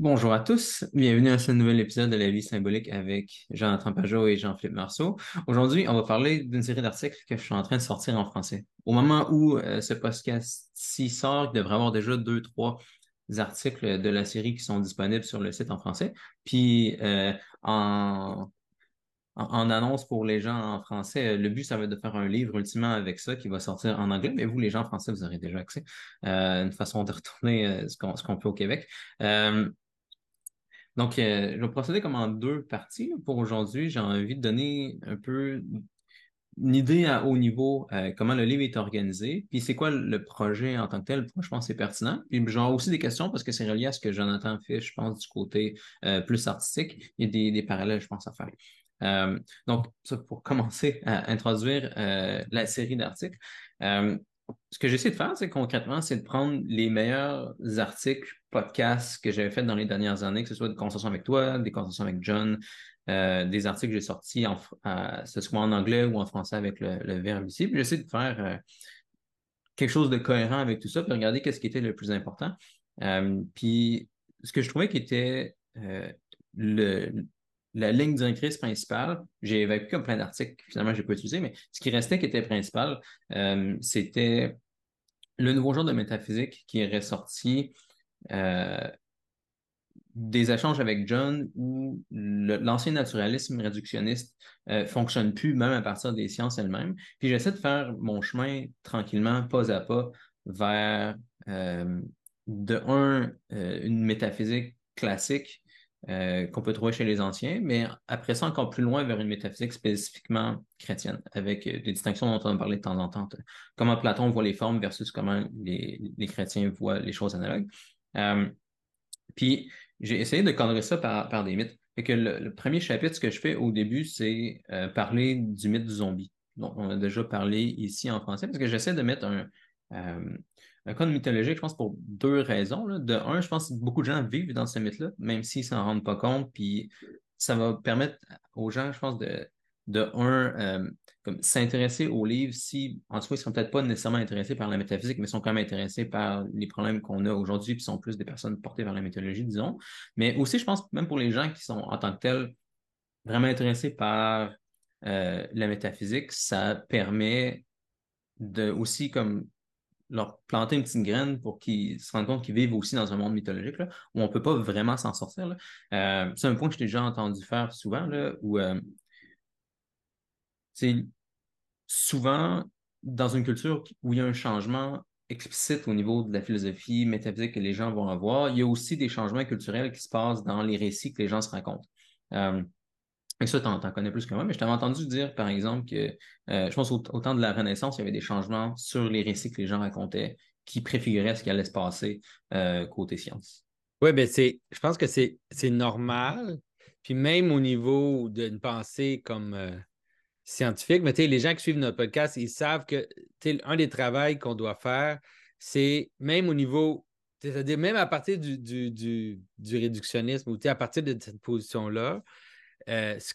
Bonjour à tous, bienvenue à ce nouvel épisode de La vie symbolique avec Jean-Antoine Pajot et Jean-Philippe Marceau. Aujourd'hui, on va parler d'une série d'articles que je suis en train de sortir en français. Au moment où euh, ce podcast-ci sort, il devrait y avoir déjà deux, trois articles de la série qui sont disponibles sur le site en français. Puis euh, en, annonce pour les gens en français, le but, ça va être de faire un livre ultimement avec ça qui va sortir en anglais, mais vous, les gens en français, vous aurez déjà accès. Euh, une façon de retourner ce qu'on ce peut au Québec. Donc, euh, je vais procéder comme en deux parties pour aujourd'hui. J'ai envie de donner un peu une idée à haut niveau euh, comment le livre est organisé, puis c'est quoi le projet en tant que tel, pourquoi je pense que c'est pertinent. Puis j'aurai aussi des questions parce que c'est relié à ce que Jonathan fait, je pense, du côté euh, plus artistique. Il y a des, parallèles, je pense, à faire. donc, ça, pour commencer à introduire la série d'articles, ce que j'essaie de faire, c'est concrètement, c'est de prendre les meilleurs articles, podcasts que j'avais fait dans les dernières années, que ce soit des conversations avec toi, des conversations avec John, euh, des articles que j'ai sortis, en, ce soit en anglais ou en français avec le, verbe ici. J'essaie de faire euh, quelque chose de cohérent avec tout ça, puis regarder qu'est-ce qui était le plus important. Euh, puis ce que je trouvais qui était la ligne directrice principale, j'ai évacué comme plein d'articles finalement je n'ai pas utilisé, mais ce qui restait qui était principal, euh, c'était le nouveau genre de métaphysique qui est ressorti euh, des échanges avec John où l'ancien naturalisme réductionniste euh, fonctionne plus, même à partir des sciences elles-mêmes. Puis j'essaie de faire mon chemin tranquillement, pas à pas, vers de un, une métaphysique classique euh, qu'on peut trouver chez les anciens, mais après ça, encore plus loin vers une métaphysique spécifiquement chrétienne, avec euh, des distinctions dont on a parlé de temps en temps. Comment Platon voit les formes versus comment les, chrétiens voient les choses analogues. Euh, puis, j'ai essayé de cadrer ça par, des mythes. Que le, premier chapitre, ce que je fais au début, c'est parler du mythe du zombie. Donc, on a déjà parlé ici en français, parce que j'essaie de mettre un, un conte mythologique, je pense, pour deux raisons. De un, je pense que beaucoup de gens vivent dans ce mythe-là, même s'ils ne s'en rendent pas compte. Puis ça va permettre aux gens, je pense, de, de un, euh, s'intéresser au livre si, en tout cas, ils ne sont peut-être pas nécessairement intéressés par la métaphysique, mais sont quand même intéressés par les problèmes qu'on a aujourd'hui, puis sont plus des personnes portées vers la mythologie, disons. Mais aussi, je pense, même pour les gens qui sont en tant que tels vraiment intéressés par euh, la métaphysique, ça permet de aussi comme leur planter une petite graine pour qu'ils se rendent compte qu'ils vivent aussi dans un monde mythologique là, où on ne peut pas vraiment s'en sortir. Euh, c'est un point que j'ai déjà entendu faire souvent, là, où c'est souvent dans une culture où il y a un changement explicite au niveau de la philosophie métaphysique que les gens vont avoir, il y a aussi des changements culturels qui se passent dans les récits que les gens se racontent. Euh, et ça, tu en, connais plus que moi, mais je t'avais entendu dire, par exemple, que euh, je pense au, temps de la Renaissance, il y avait des changements sur les récits que les gens racontaient qui préfiguraient ce qui allait se passer euh, côté science. Oui, c'est, je pense que c'est, normal. Puis même au niveau d'une pensée comme scientifique, mais les gens qui suivent notre podcast, ils savent que un des travaux qu'on doit faire, c'est même au niveau, c'est-à-dire même à partir du, du, du, du réductionnisme ou à partir de cette position-là, euh, ce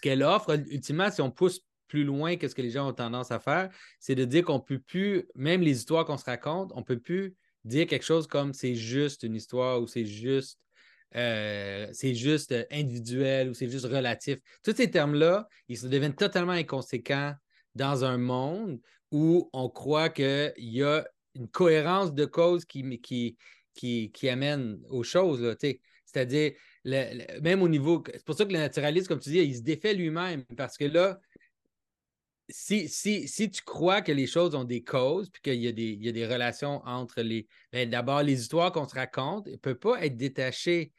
qu'elle offre, ultimement, si on pousse plus loin que ce que les gens ont tendance à faire, c'est de dire qu'on ne peut plus, même les histoires qu'on se raconte, on ne peut plus dire quelque chose comme c'est juste une histoire ou c'est juste, euh, c'est juste individuel ou c'est juste relatif. Tous ces termes-là, ils se deviennent totalement inconséquents dans un monde où on croit qu'il y a une cohérence de cause qui, qui, qui, amène aux choses. C'est-à-dire, même au niveau. C'est pour ça que le naturaliste, comme tu dis, il se défait lui-même parce que là, si, si, si, tu crois que les choses ont des causes, puis qu'il y, a des, y a des relations entre les. Ben, d'abord, les histoires qu'on se raconte ne peuvent pas être détachées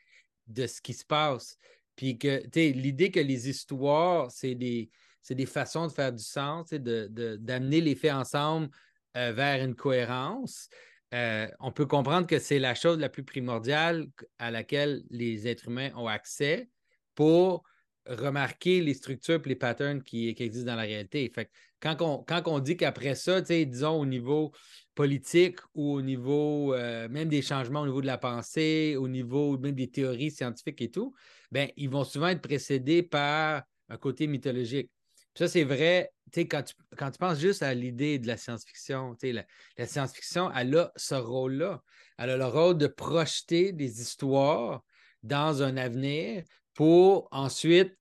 de ce qui se passe. Puis que, l'idée que les histoires, c'est des, des façons de faire du sens, d'amener de, d'amener les faits ensemble euh, vers une cohérence. Euh, on peut comprendre que c'est la chose la plus primordiale à laquelle les êtres humains ont accès pour remarquer les structures et les patterns qui, existent dans la réalité. Fait quand, quand on dit qu'après ça, disons au niveau politique ou au niveau euh, même des changements au niveau de la pensée, au niveau même des théories scientifiques et tout, ben, ils vont souvent être précédés par un côté mythologique. Ça, c'est vrai, quand tu, quand tu penses juste à l'idée de la science-fiction, la, la science-fiction, elle a ce rôle-là. Elle a le rôle de projeter des histoires dans un avenir pour ensuite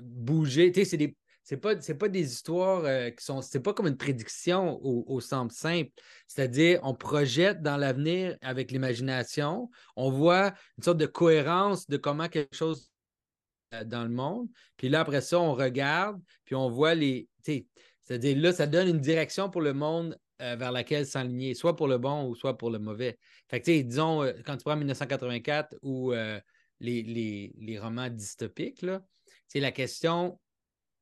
bouger. Tu sais, c'est des. C'est pas, pas des histoires euh, qui sont. C'est pas comme une prédiction au, au simple. C'est-à-dire, on projette dans l'avenir avec l'imagination. On voit une sorte de cohérence de comment quelque chose euh, dans le monde. Puis là, après ça, on regarde, puis on voit les. C'est-à-dire, là, ça donne une direction pour le monde euh, vers laquelle s'enligner, soit pour le bon ou soit pour le mauvais. Fait que, disons, quand tu prends 1984 ou les, les, romans dystopiques, là, c'est la question,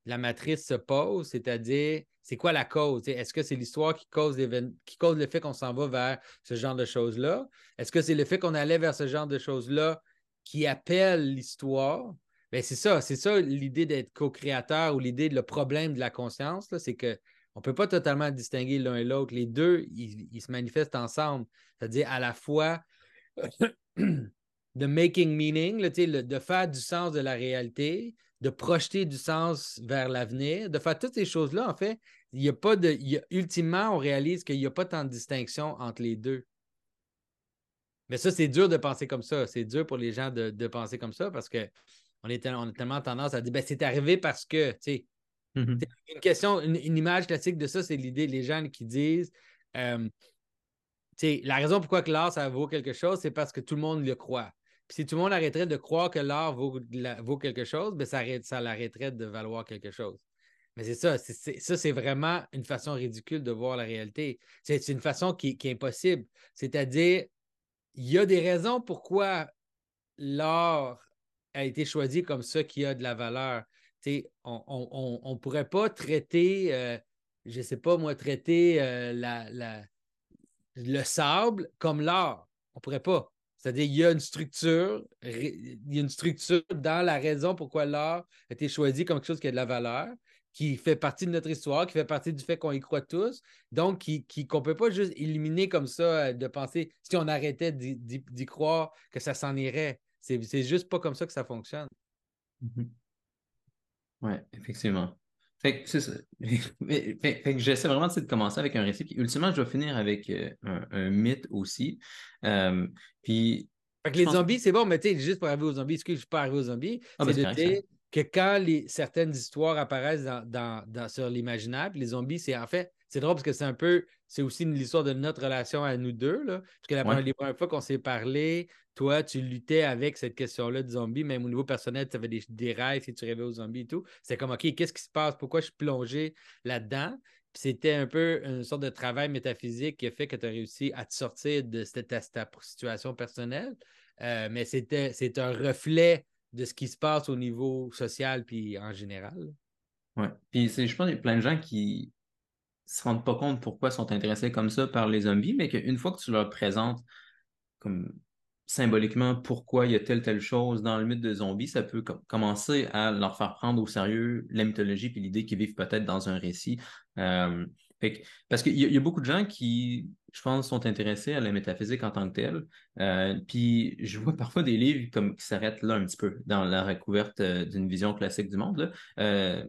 la matrice se pose, c'est-à-dire, c'est quoi la cause? Est-ce que c'est l'histoire qui cause, qui cause le fait qu'on s'en va vers ce genre de choses-là? Est-ce que c'est le fait qu'on allait vers ce genre de choses-là qui appelle l'histoire? Bien, c'est ça, c'est ça l'idée d'être co-créateur ou l'idée de le problème de la conscience, c'est qu'on ne peut pas totalement distinguer l'un et l'autre. Les deux, ils, se manifestent ensemble. C'est-à-dire à la fois de making meaning, de faire du sens de la réalité, de projeter du sens vers l'avenir, de faire toutes ces choses-là, en fait, il n'y a pas de. ultimement, on réalise qu'il n'y a pas tant de distinction entre les deux. Mais ça, c'est dur de penser comme ça. C'est dur pour les gens de, penser comme ça parce qu'on on, est, on a tellement tendance à dire ben, c'est arrivé parce que, tu sais. Mm-hmm. Une question, une, image classique de ça, c'est l'idée, les gens qui disent euh, la raison pourquoi que l'art, ça vaut quelque chose, c'est parce que tout le monde le croit si tout le monde arrêterait de croire que l'art vaut, quelque chose, ben ça, l'arrêterait de valoir quelque chose. Mais c'est ça, ça, c'est vraiment une façon ridicule de voir la réalité. C'est une façon qui, est impossible. C'est-à-dire, il y a des raisons pourquoi l'art a été choisi comme ça qui a de la valeur. on ne pourrait pas traiter, euh, je ne sais pas moi, traiter euh, le sable comme l'art. On ne pourrait pas. C'est-à-dire, il y a une structure, il y a une structure dans la raison pourquoi l'art a été choisi comme quelque chose qui a de la valeur, qui fait partie de notre histoire, qui fait partie du fait qu'on y croit tous, donc qui, qu'on ne peut pas juste éliminer comme ça, euh, de penser, si on arrêtait d'y croire, que ça s'en irait. C'est juste pas comme ça que ça fonctionne. Mm-hmm. Oui, effectivement. Fait que j'essaie vraiment de commencer avec un récit. Puis ultimement, je vais finir avec euh, un, mythe aussi. Euh, puis. Fait que les zombies, c'est bon, mais tu sais, juste pour arriver aux zombies, ce que je suis pas arrivé aux zombies, ah, c'est ben, de dire que quand les, certaines histoires apparaissent dans, dans, sur l'imaginaire, les zombies, c'est en fait, c'est drôle parce que c'est un peu, c'est aussi l'histoire de notre relation à nous deux. Là, parce que la première, les premières fois qu'on s'est parlé, toi, tu luttais avec cette question-là de zombies, même au niveau personnel, tu avais des, rêves si tu rêvais aux zombies et tout. C'est comme, OK, qu'est-ce qui se passe? Pourquoi je suis plongé là-dedans? c'était un peu une sorte de travail métaphysique qui a fait que tu as réussi à te sortir de cette, ta, situation personnelle. Euh, mais c'était, c'est un reflet de ce qui se passe au niveau social puis en général. Oui. Puis je pense qu'il y a plein de gens qui se rendent pas compte pourquoi ils sont intéressés comme ça par les zombies, mais qu'une fois que tu leur présentes comme symboliquement pourquoi il y a telle telle chose dans le mythe de zombies, ça peut commencer à leur faire prendre au sérieux la mythologie puis l'idée qu'ils vivent peut-être dans un récit. Euh, parce qu'il y, a beaucoup de gens qui, je pense, sont intéressés à la métaphysique en tant que telle. Euh, puis je vois parfois des livres comme qui s'arrêtent là un petit peu dans la recouverte euh, d'une vision classique du monde. Là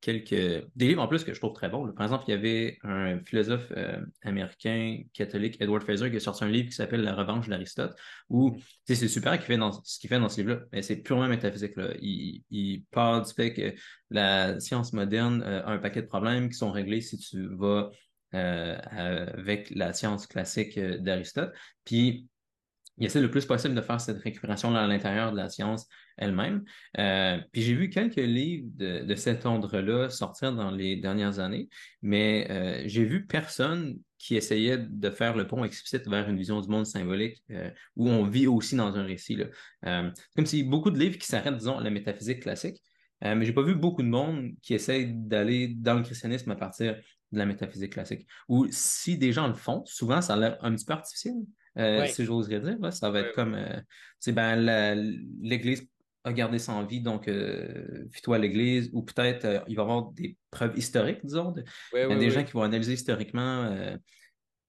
quelques des livres en plus que je trouve très bons. Par exemple, il y avait un philosophe euh, américain catholique, Edward Fraser, qui a sorti un livre qui s'appelle La revanche d'Aristote, où c'est super ce qu'il fait dans, ce qu'il fait dans ce livre-là, mais c'est purement métaphysique. Là. Il, il, parle du fait que la science moderne euh, a un paquet de problèmes qui sont réglés si tu vas euh, avec la science classique d'Aristote. Puis il essaie le plus possible de faire cette récupération à l'intérieur de la science elle-même. Euh, puis j'ai vu quelques livres de, cet ordre-là sortir dans les dernières années, mais euh, j'ai vu personne qui essayait de faire le pont explicite vers une vision du monde symbolique euh, où on vit aussi dans un récit. comme si beaucoup de livres qui s'arrêtent, disons, à la métaphysique classique, mais j'ai pas vu beaucoup de monde qui essaye d'aller dans le christianisme à partir de la métaphysique classique. Ou si des gens le font, souvent ça a l'air un petit peu artificiel. Si j'oserais dire. Ça va être comme ben, l'Église a gardé son vie, donc euh, toi à l'Église, ou peut-être euh, il va y avoir des preuves historiques, disons. il y a des gens qui vont analyser historiquement euh,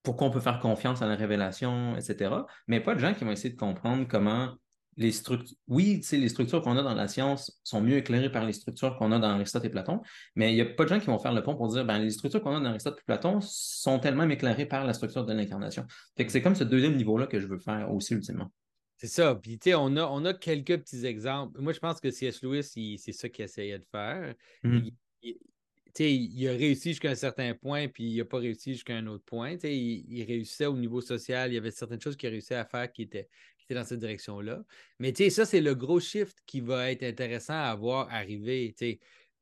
pourquoi on peut faire confiance à la révélation, etc. Mais pas de gens qui vont essayer de comprendre comment les structures. Oui, les structures qu'on a dans la science sont mieux éclairées par les structures qu'on a dans Aristote et Platon, mais il n'y a pas de gens qui vont faire le pont pour dire ben, les structures qu'on a dans Aristote et Platon sont tellement éclairées par la structure de l'incarnation. c'est comme ce deuxième niveau-là que je veux faire aussi ultimement. C'est ça. Puis, tu sais, on a, on a quelques petits exemples. Moi, je pense que C.S. Lewis, c'est ça qu'il essayait de faire. Mhm. Il, il, a réussi jusqu'à un certain point, puis il n'a pas réussi jusqu'à un autre point. Il, il, réussissait au niveau social. Il y avait certaines choses qu'il réussissait à faire qui étaient, dans cette direction-là. Mais ça, c'est le gros shift qui va être intéressant à voir arriver.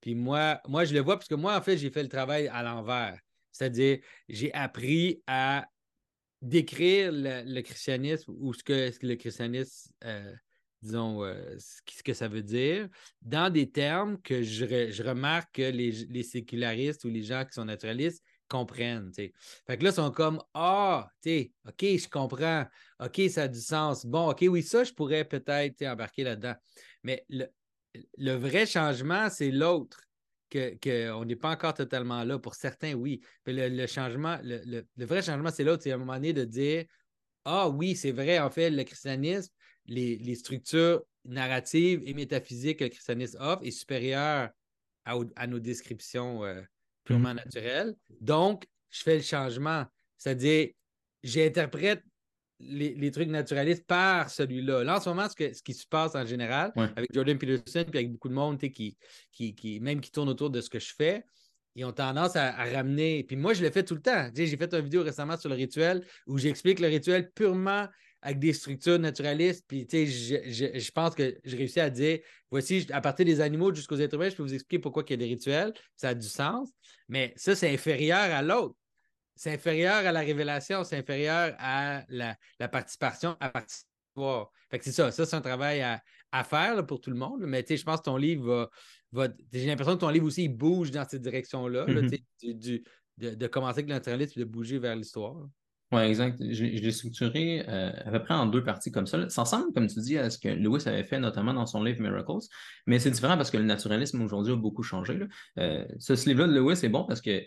Puis moi, moi, je le vois parce que moi, en fait, j'ai fait le travail à l'envers. C'est-à-dire, j'ai appris à décrire le, christianisme ou ce que, le christianisme, euh, disons, euh, ce, que ça veut dire, dans des termes que je, remarque que les, sécularistes ou les gens qui sont naturalistes comprennent. Fait que là, ils sont comme Ah, OK, je comprends. OK, ça a du sens. Bon, OK, oui, ça, je pourrais peut-être embarquer là-dedans. Mais le, vrai changement, c'est l'autre qu'on n'est pas encore totalement là. Pour certains, oui. Mais le, changement, le, vrai changement, c'est l'autre. C'est à un moment donné de dire Ah oui, c'est vrai, en fait, le christianisme, les, structures narratives et métaphysiques que le christianisme offre est supérieure à, nos descriptions euh, purement mm. naturelles. Donc, je fais le changement. C'est-à-dire, j'interprète les, trucs naturalistes par celui-là. Là, en ce moment, ce, qui se passe en général, avec Jordan Peterson et avec beaucoup de monde qui, qui, qui, même qui tourne autour de ce que je fais, ils ont tendance à, ramener. Puis moi, je le fais tout le temps. J'ai fait une vidéo récemment sur le rituel où j'explique le rituel purement avec des structures naturalistes. Puis, je, je, je, pense que je réussis à dire voici, à partir des animaux jusqu'aux êtres humains, je peux vous expliquer pourquoi il y a des rituels. Ça a du sens. Mais ça, c'est inférieur à l'autre c'est inférieur à la révélation, c'est inférieur à la, participation à participer. Fait que c'est ça, ça c'est un travail à, faire pour tout le monde. Mais je pense que ton livre va. J'ai l'impression que ton livre aussi il bouge dans cette direction-là, mm-hmm. de, commencer avec l'internalisme et de bouger vers l'histoire. Oui, exact. Je, l'ai structuré euh, à peu près en deux parties comme ça. Ça ressemble, comme tu dis, à ce que Lewis avait fait notamment dans son livre Miracles, mais c'est différent parce que le naturalisme aujourd'hui a beaucoup changé. Euh, ce livre-là de Lewis est bon parce que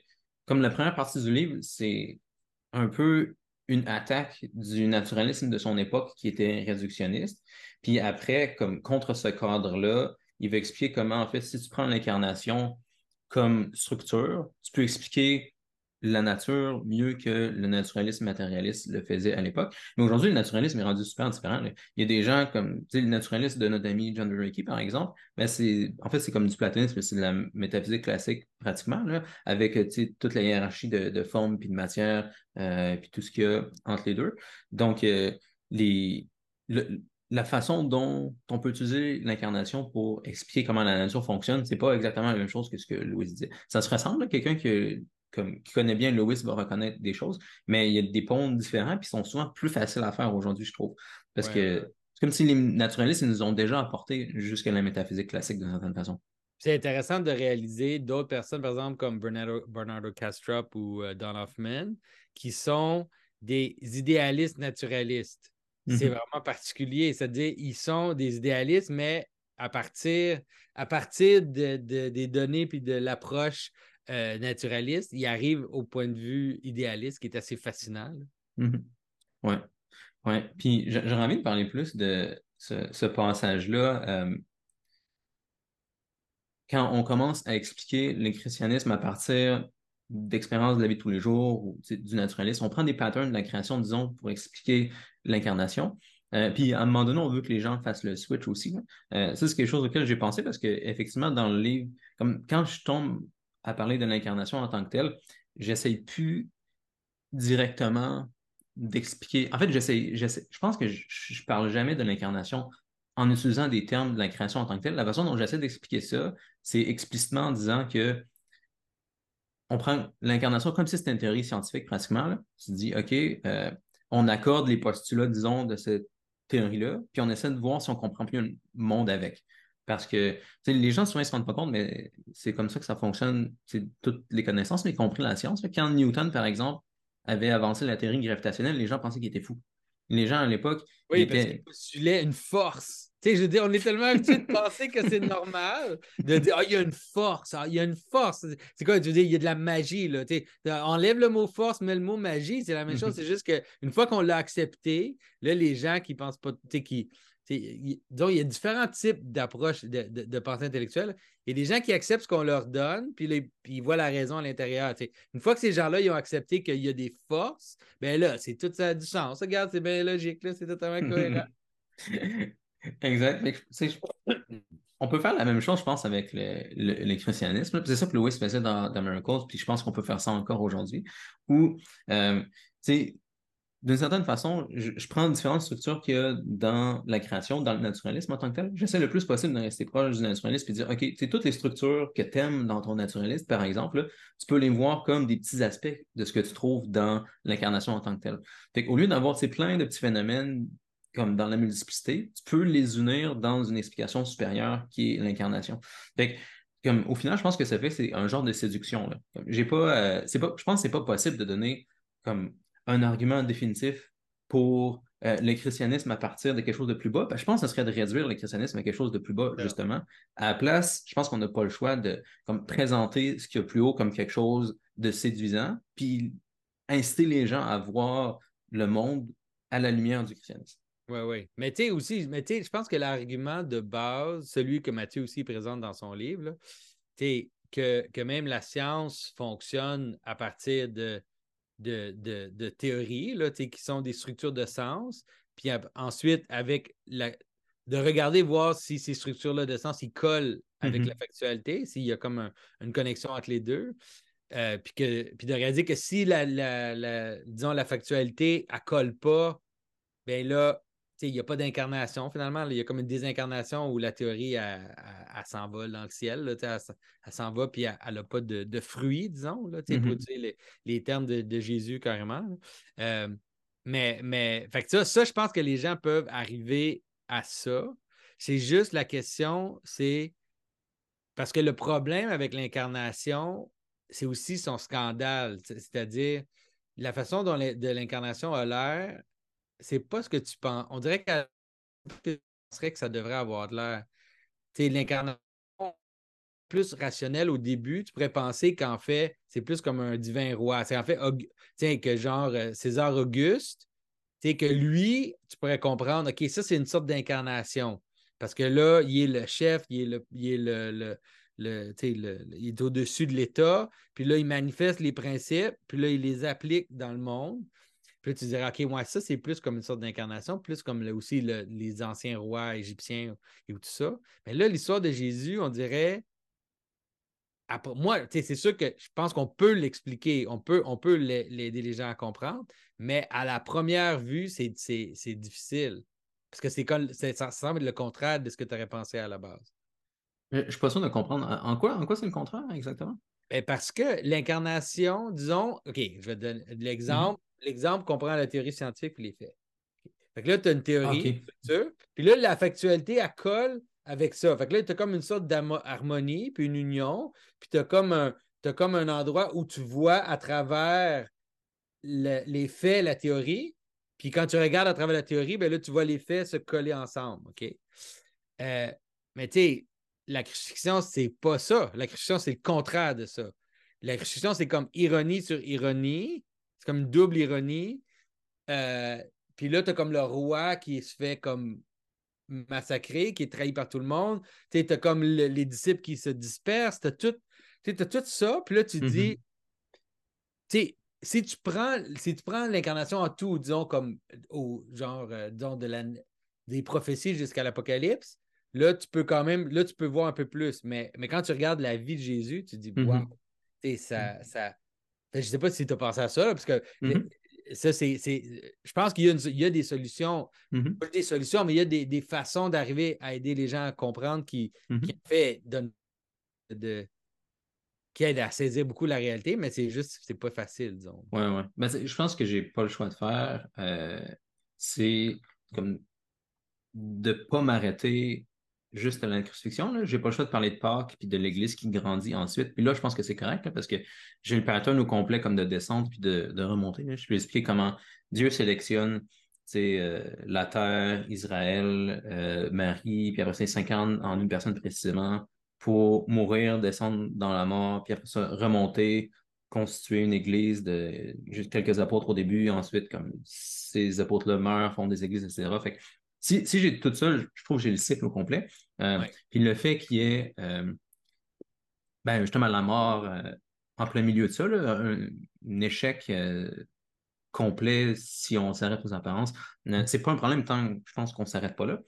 comme la première partie du livre, c'est un peu une attaque du naturalisme de son époque qui était réductionniste. Puis après, comme contre ce cadre-là, il va expliquer comment, en fait, si tu prends l'incarnation comme structure, tu peux expliquer la nature mieux que le naturalisme matérialiste le faisait à l'époque. Mais aujourd'hui, le naturalisme est rendu super différent. Il y a des gens comme le naturaliste de notre ami John Verrecki, par exemple, mais c'est en fait, c'est comme du platonisme, c'est de la métaphysique classique pratiquement, là, avec toute la hiérarchie de, de forme puis de matière, euh, puis tout ce qu'il y a entre les deux. Donc, euh, les, la façon dont on peut utiliser l'incarnation pour expliquer comment la nature fonctionne, c'est pas exactement la même chose que ce que Louis disait. Ça se ressemble à quelqu'un qui comme, qui connaît bien Lewis va reconnaître des choses, mais il y a des ponts différents qui sont souvent plus faciles à faire aujourd'hui, je trouve. Parce que c'est comme si les naturalistes nous ont déjà apporté jusqu'à la métaphysique classique d'une certaine façon. C'est intéressant de réaliser d'autres personnes, par exemple, comme Bernardo, Bernardo Castrop ou euh, Don Hoffman, qui sont des idéalistes naturalistes. C'est mhm. vraiment particulier. C'est-à-dire, ils sont des idéalistes, mais à partir, à partir des données puis de l'approche euh, naturaliste, il arrive au point de vue idéaliste qui est assez fascinant. Oui. Ouais. ouais. Puis j'aurais envie de parler plus de ce, passage-là. Euh, quand on commence à expliquer le christianisme à partir d'expériences de la vie de tous les jours ou du naturalisme, on prend des patterns de la création, disons, pour expliquer l'incarnation. Euh, puis à un moment donné, on veut que les gens fassent le switch aussi. ça, c'est quelque chose auquel j'ai pensé parce que effectivement, dans le livre, comme quand je tombe à parler de l'incarnation en tant que telle, j'essaye plus directement d'expliquer. En fait, j'essaie, je pense que je, ne parle jamais de l'incarnation en utilisant des termes de l'incarnation en tant que telle. La façon dont j'essaie d'expliquer ça, c'est explicitement en disant que on prend l'incarnation comme si c'était une théorie scientifique pratiquement. Là. Tu dis, OK, euh, on accorde les postulats, disons, de cette théorie-là, puis on essaie de voir si on comprend plus le monde avec. Parce que les gens souvent ne se rendent pas compte, mais c'est comme ça que ça fonctionne, toutes les connaissances, y compris la science. Quand Newton, par exemple, avait avancé la théorie gravitationnelle, les gens pensaient qu'il était fou. Les gens à l'époque. Oui, parce qu'il postulait une force. Tu sais, je veux dire, on est tellement habitué de penser que c'est normal de dire, ah, il y a une force, ah, il y a une force. C'est quoi, tu veux dire, il y a de la magie, là. Tu sais, enlève le mot force, mais le mot magie, c'est la même chose. C'est juste qu'une fois qu'on l'a accepté, là, les gens qui pensent pas, tu sais, qui, disons, il y a différents types d'approches de, pensée intellectuelle. Il y a des gens qui acceptent ce qu'on leur donne, puis, ils voient la raison à l'intérieur. Une fois que ces gens-là ils ont accepté qu'il y a des forces, ben là, c'est tout ça du sens. Regarde, c'est bien logique, c'est totalement cohérent. exact. on peut faire la même chose, je pense, avec le. C'est ça que Louis faisait dans, dans Miracles, puis je pense qu'on peut faire ça encore aujourd'hui. Où, euh, d'une certaine façon, je, prends différentes structures qu'il y a dans la création, dans le naturalisme en tant que tel. J'essaie le plus possible de rester proche du naturalisme et de dire, OK, toutes les structures que tu aimes dans ton naturalisme, par exemple, tu peux les voir comme des petits aspects de ce que tu trouves dans l'incarnation en tant que tel. Fait Au lieu d'avoir plein de petits phénomènes comme dans la multiplicité, tu peux les unir dans une explication supérieure qui est l'incarnation. Comme, au final, je pense que ça fait c'est un genre de séduction. J'ai pas, euh, pas, je pense que c'est pas possible de donner comme un argument définitif pour euh, le christianisme à partir de quelque chose de plus bas, ben, je pense que ce serait de réduire le christianisme à quelque chose de plus bas, justement. À la place, je pense qu'on n'a pas le choix de comme, présenter ce qu'il y a plus haut comme quelque chose de séduisant, puis inciter les gens à voir le monde à la lumière du christianisme. Oui, oui. Mais tu sais aussi, mais je pense que l'argument de base, celui que Mathieu aussi présente dans son livre, c'est que, que même la science fonctionne à partir de de, de, théories là, qui sont des structures de sens. Puis ensuite, avec la, de regarder, voir si ces structures-là de sens, ils collent avec mm-hmm. la factualité, s'il y a comme une connexion entre les deux. Euh, puis, que, puis de réaliser que si la, la, disons, la factualité, elle colle pas, bien là, il n'y a pas d'incarnation finalement. Il y a comme une désincarnation où la théorie, elle, s'envole dans le ciel. elle, s'en va, puis elle n'a pas de, fruits, disons, là, pour mm-hmm. utiliser les, termes de, Jésus carrément. Euh, mais, mais ça, ça, je pense que les gens peuvent arriver à ça. C'est juste la question, c'est parce que le problème avec l'incarnation, c'est aussi son scandale. C'est-à-dire la façon dont de l'incarnation a l'air, c'est pas ce que tu penses. On dirait que que ça devrait avoir de l'air. Tu l'incarnation plus rationnelle au début, tu pourrais penser qu'en fait, c'est plus comme un divin roi. C'est en fait, tiens, que genre euh, César Auguste, tu que lui, tu pourrais comprendre, OK, ça, c'est une sorte d'incarnation. Parce que là, il est le chef, il est le, il est le, le, il est au-dessus de l'État, puis là, il manifeste les principes, puis là, il les applique dans le monde. Puis tu dirais, OK, moi, ça, c'est plus comme une sorte d'incarnation, plus comme aussi les anciens rois égyptiens et tout ça. Mais là, l'histoire de Jésus, on dirait. Après, moi, c'est sûr que je pense qu'on peut l'expliquer, on peut, on peut l'aider les gens à comprendre, mais à la première vue, c'est difficile. Parce que c'est comme ça semble le contraire de ce que tu aurais pensé à la base. Je ne suis pas sûr de comprendre. En quoi, en quoi c'est le contraire exactement? Ben, parce que l'incarnation, disons, OK, je vais te donner l'exemple l'exemple comprend la théorie scientifique et les faits. Fait que là, tu as une théorie, puis là, la factualité, elle colle avec ça. Fait que là, tu as comme une sorte d'harmonie, puis une union, puis tu as, comme un, comme un endroit où tu vois à travers les faits, la théorie, puis quand tu regardes à travers la théorie, ben là, tu vois les faits se coller ensemble, OK? Euh, mais tu sais, la crucifixion, c'est pas ça. La crucifixion, c'est le contraire de ça. La crucifixion, c'est comme ironie sur ironie, c'est comme une double ironie. Euh, puis là, tu as comme le roi qui se fait comme massacrer, qui est trahi par tout le monde. Tu as comme les disciples qui se dispersent. Tu as tout, tout ça. Puis là, tu dis, mm-hmm. si tu prends, si tu prends l'incarnation en tout, disons, comme au genre, euh, disons, de la, des prophéties jusqu'à l'Apocalypse, là, tu peux quand même, là, tu peux voir un peu plus. Mais, mais quand tu regardes la vie de Jésus, tu dis, wow, ça, mm. ça, je ne sais pas si tu as pensé à ça, parce que mm-hmm. ça, c'est. Je pense qu'il y, a des solutions. Mm-hmm. Pas des solutions, mais il y a des, façons d'arriver à aider les gens à comprendre qui, mm-hmm. qui fait de, qui aide à saisir beaucoup la réalité, mais c'est juste, c'est pas facile, disons. Oui, oui. Ben, je pense que j'ai pas le choix de faire. Euh, c'est comme de ne pas m'arrêter juste la crucifixion. Je n'ai pas le choix de parler de Pâques puis de l'Église qui grandit ensuite. Puis là, je pense que c'est correct parce que j'ai le pattern au complet comme de descente puis de, de remontée. Je vais expliquer comment Dieu sélectionne euh, la terre, Israël, euh, Marie, puis après ça, 50 en une personne précisément pour mourir, descendre dans la mort, puis après ça, remonter, constituer une église de juste quelques apôtres au début, ensuite, comme ces apôtres-là meurent, font des églises, etc. Fait si, j'ai tout ça, je trouve que j'ai le cycle au complet. Euh, puis le fait qu'il y ait euh, ben, justement la mort euh, en plein milieu de ça, un, échec complet si on s'arrête aux apparences. Euh, c'est pas un problème tant que je pense qu'on s'arrête pas là.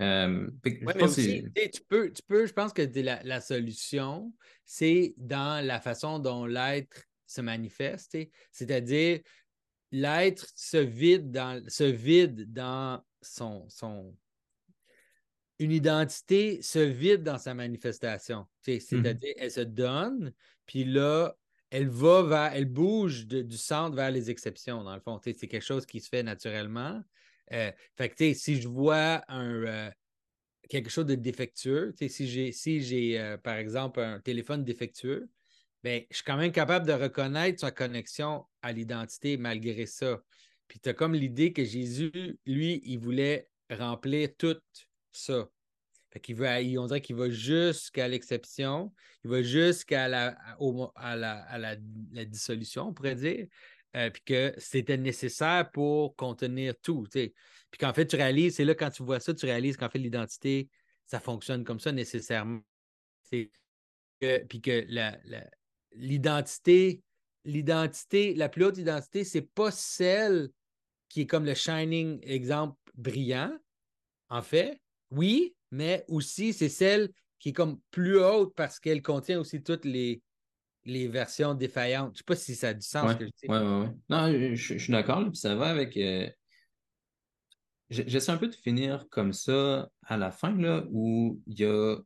Euh, mais aussi, tu peux, tu peux, je pense que la, la solution, c'est dans la façon dont l'être se manifeste, c'est-à-dire l'être se vide dans, se vide dans son, son, une identité se vide dans sa manifestation. Mhm. C'est-à-dire, elle se donne, puis là, elle va vers, elle bouge du centre vers les exceptions, dans le fond. C'est quelque chose qui se fait naturellement. Euh, fait que, si je vois un, euh, quelque chose de défectueux, si j'ai, si j'ai euh, par exemple, un téléphone défectueux, ben, je suis quand même capable de reconnaître sa connexion à l'identité malgré ça. Puis tu as comme l'idée que Jésus, lui, il voulait remplir tout ça. Fait qu'il veut, on dirait qu'il va jusqu'à l'exception, il va jusqu'à la, à la, dissolution, on pourrait dire, euh, puis que c'était nécessaire pour contenir tout. Puis qu'en fait, tu réalises, c'est là quand tu vois ça, tu réalises qu'en fait, l'identité, ça fonctionne comme ça nécessairement. puis que l'identité, l'identité, la plus haute identité, c'est pas celle qui est comme le shining exemple brillant, en fait, oui, mais aussi c'est celle qui est comme plus haute parce qu'elle contient aussi toutes les, les versions défaillantes. Je ne sais pas si ça a du sens. que je Non, je, suis d'accord, ça va avec. Euh, j'essaie un peu de finir comme ça à la fin, là, où il y a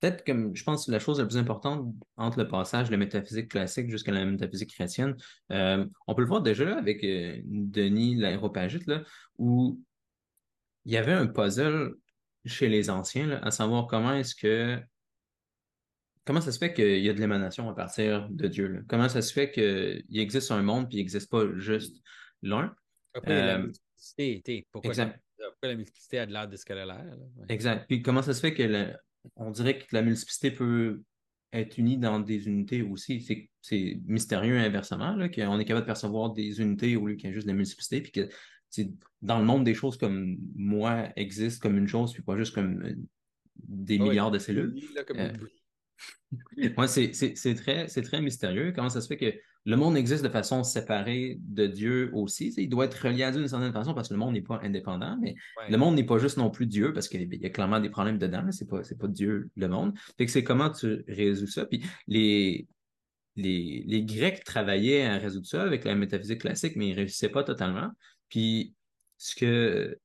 peut-être comme je pense la chose la plus importante entre le passage de la métaphysique classique jusqu'à la métaphysique chrétienne. Euh, on peut le voir déjà avec euh, Denis l'aéropagite, là, où il y avait un puzzle chez les anciens, à savoir comment est-ce que comment ça se fait qu'il y a de l'émanation à partir de Dieu? Comment ça se fait qu'il existe un monde puis il n'existe pas juste l'un? Pourquoi la euh, multiplicité? Pourquoi, la multiplicité a de l'air de ce qu'elle a l'air? Exact. Puis comment ça se fait que on dirait que la multiplicité peut être unie dans des unités aussi? C'est mystérieux inversement, qu'on est capable de percevoir des unités au lieu qu'il y ait juste de la multiplicité, puis que dans le monde des choses comme moi existe comme une chose, puis pas juste comme euh, des milliards de cellules. Euh, c'est très, très mystérieux. Comment ça se fait que le monde existe de façon séparée de Dieu aussi? il doit être relié à Dieu d'une certaine façon parce que le monde n'est pas indépendant, mais le monde n'est pas juste non plus Dieu parce qu'il y a clairement des problèmes dedans. C'est pas, pas Dieu le monde. Fait que c'est comment tu résous ça? Puis les, les, les Grecs travaillaient à résoudre ça avec la métaphysique classique, mais ils ne réussissaient pas totalement. Puis ce que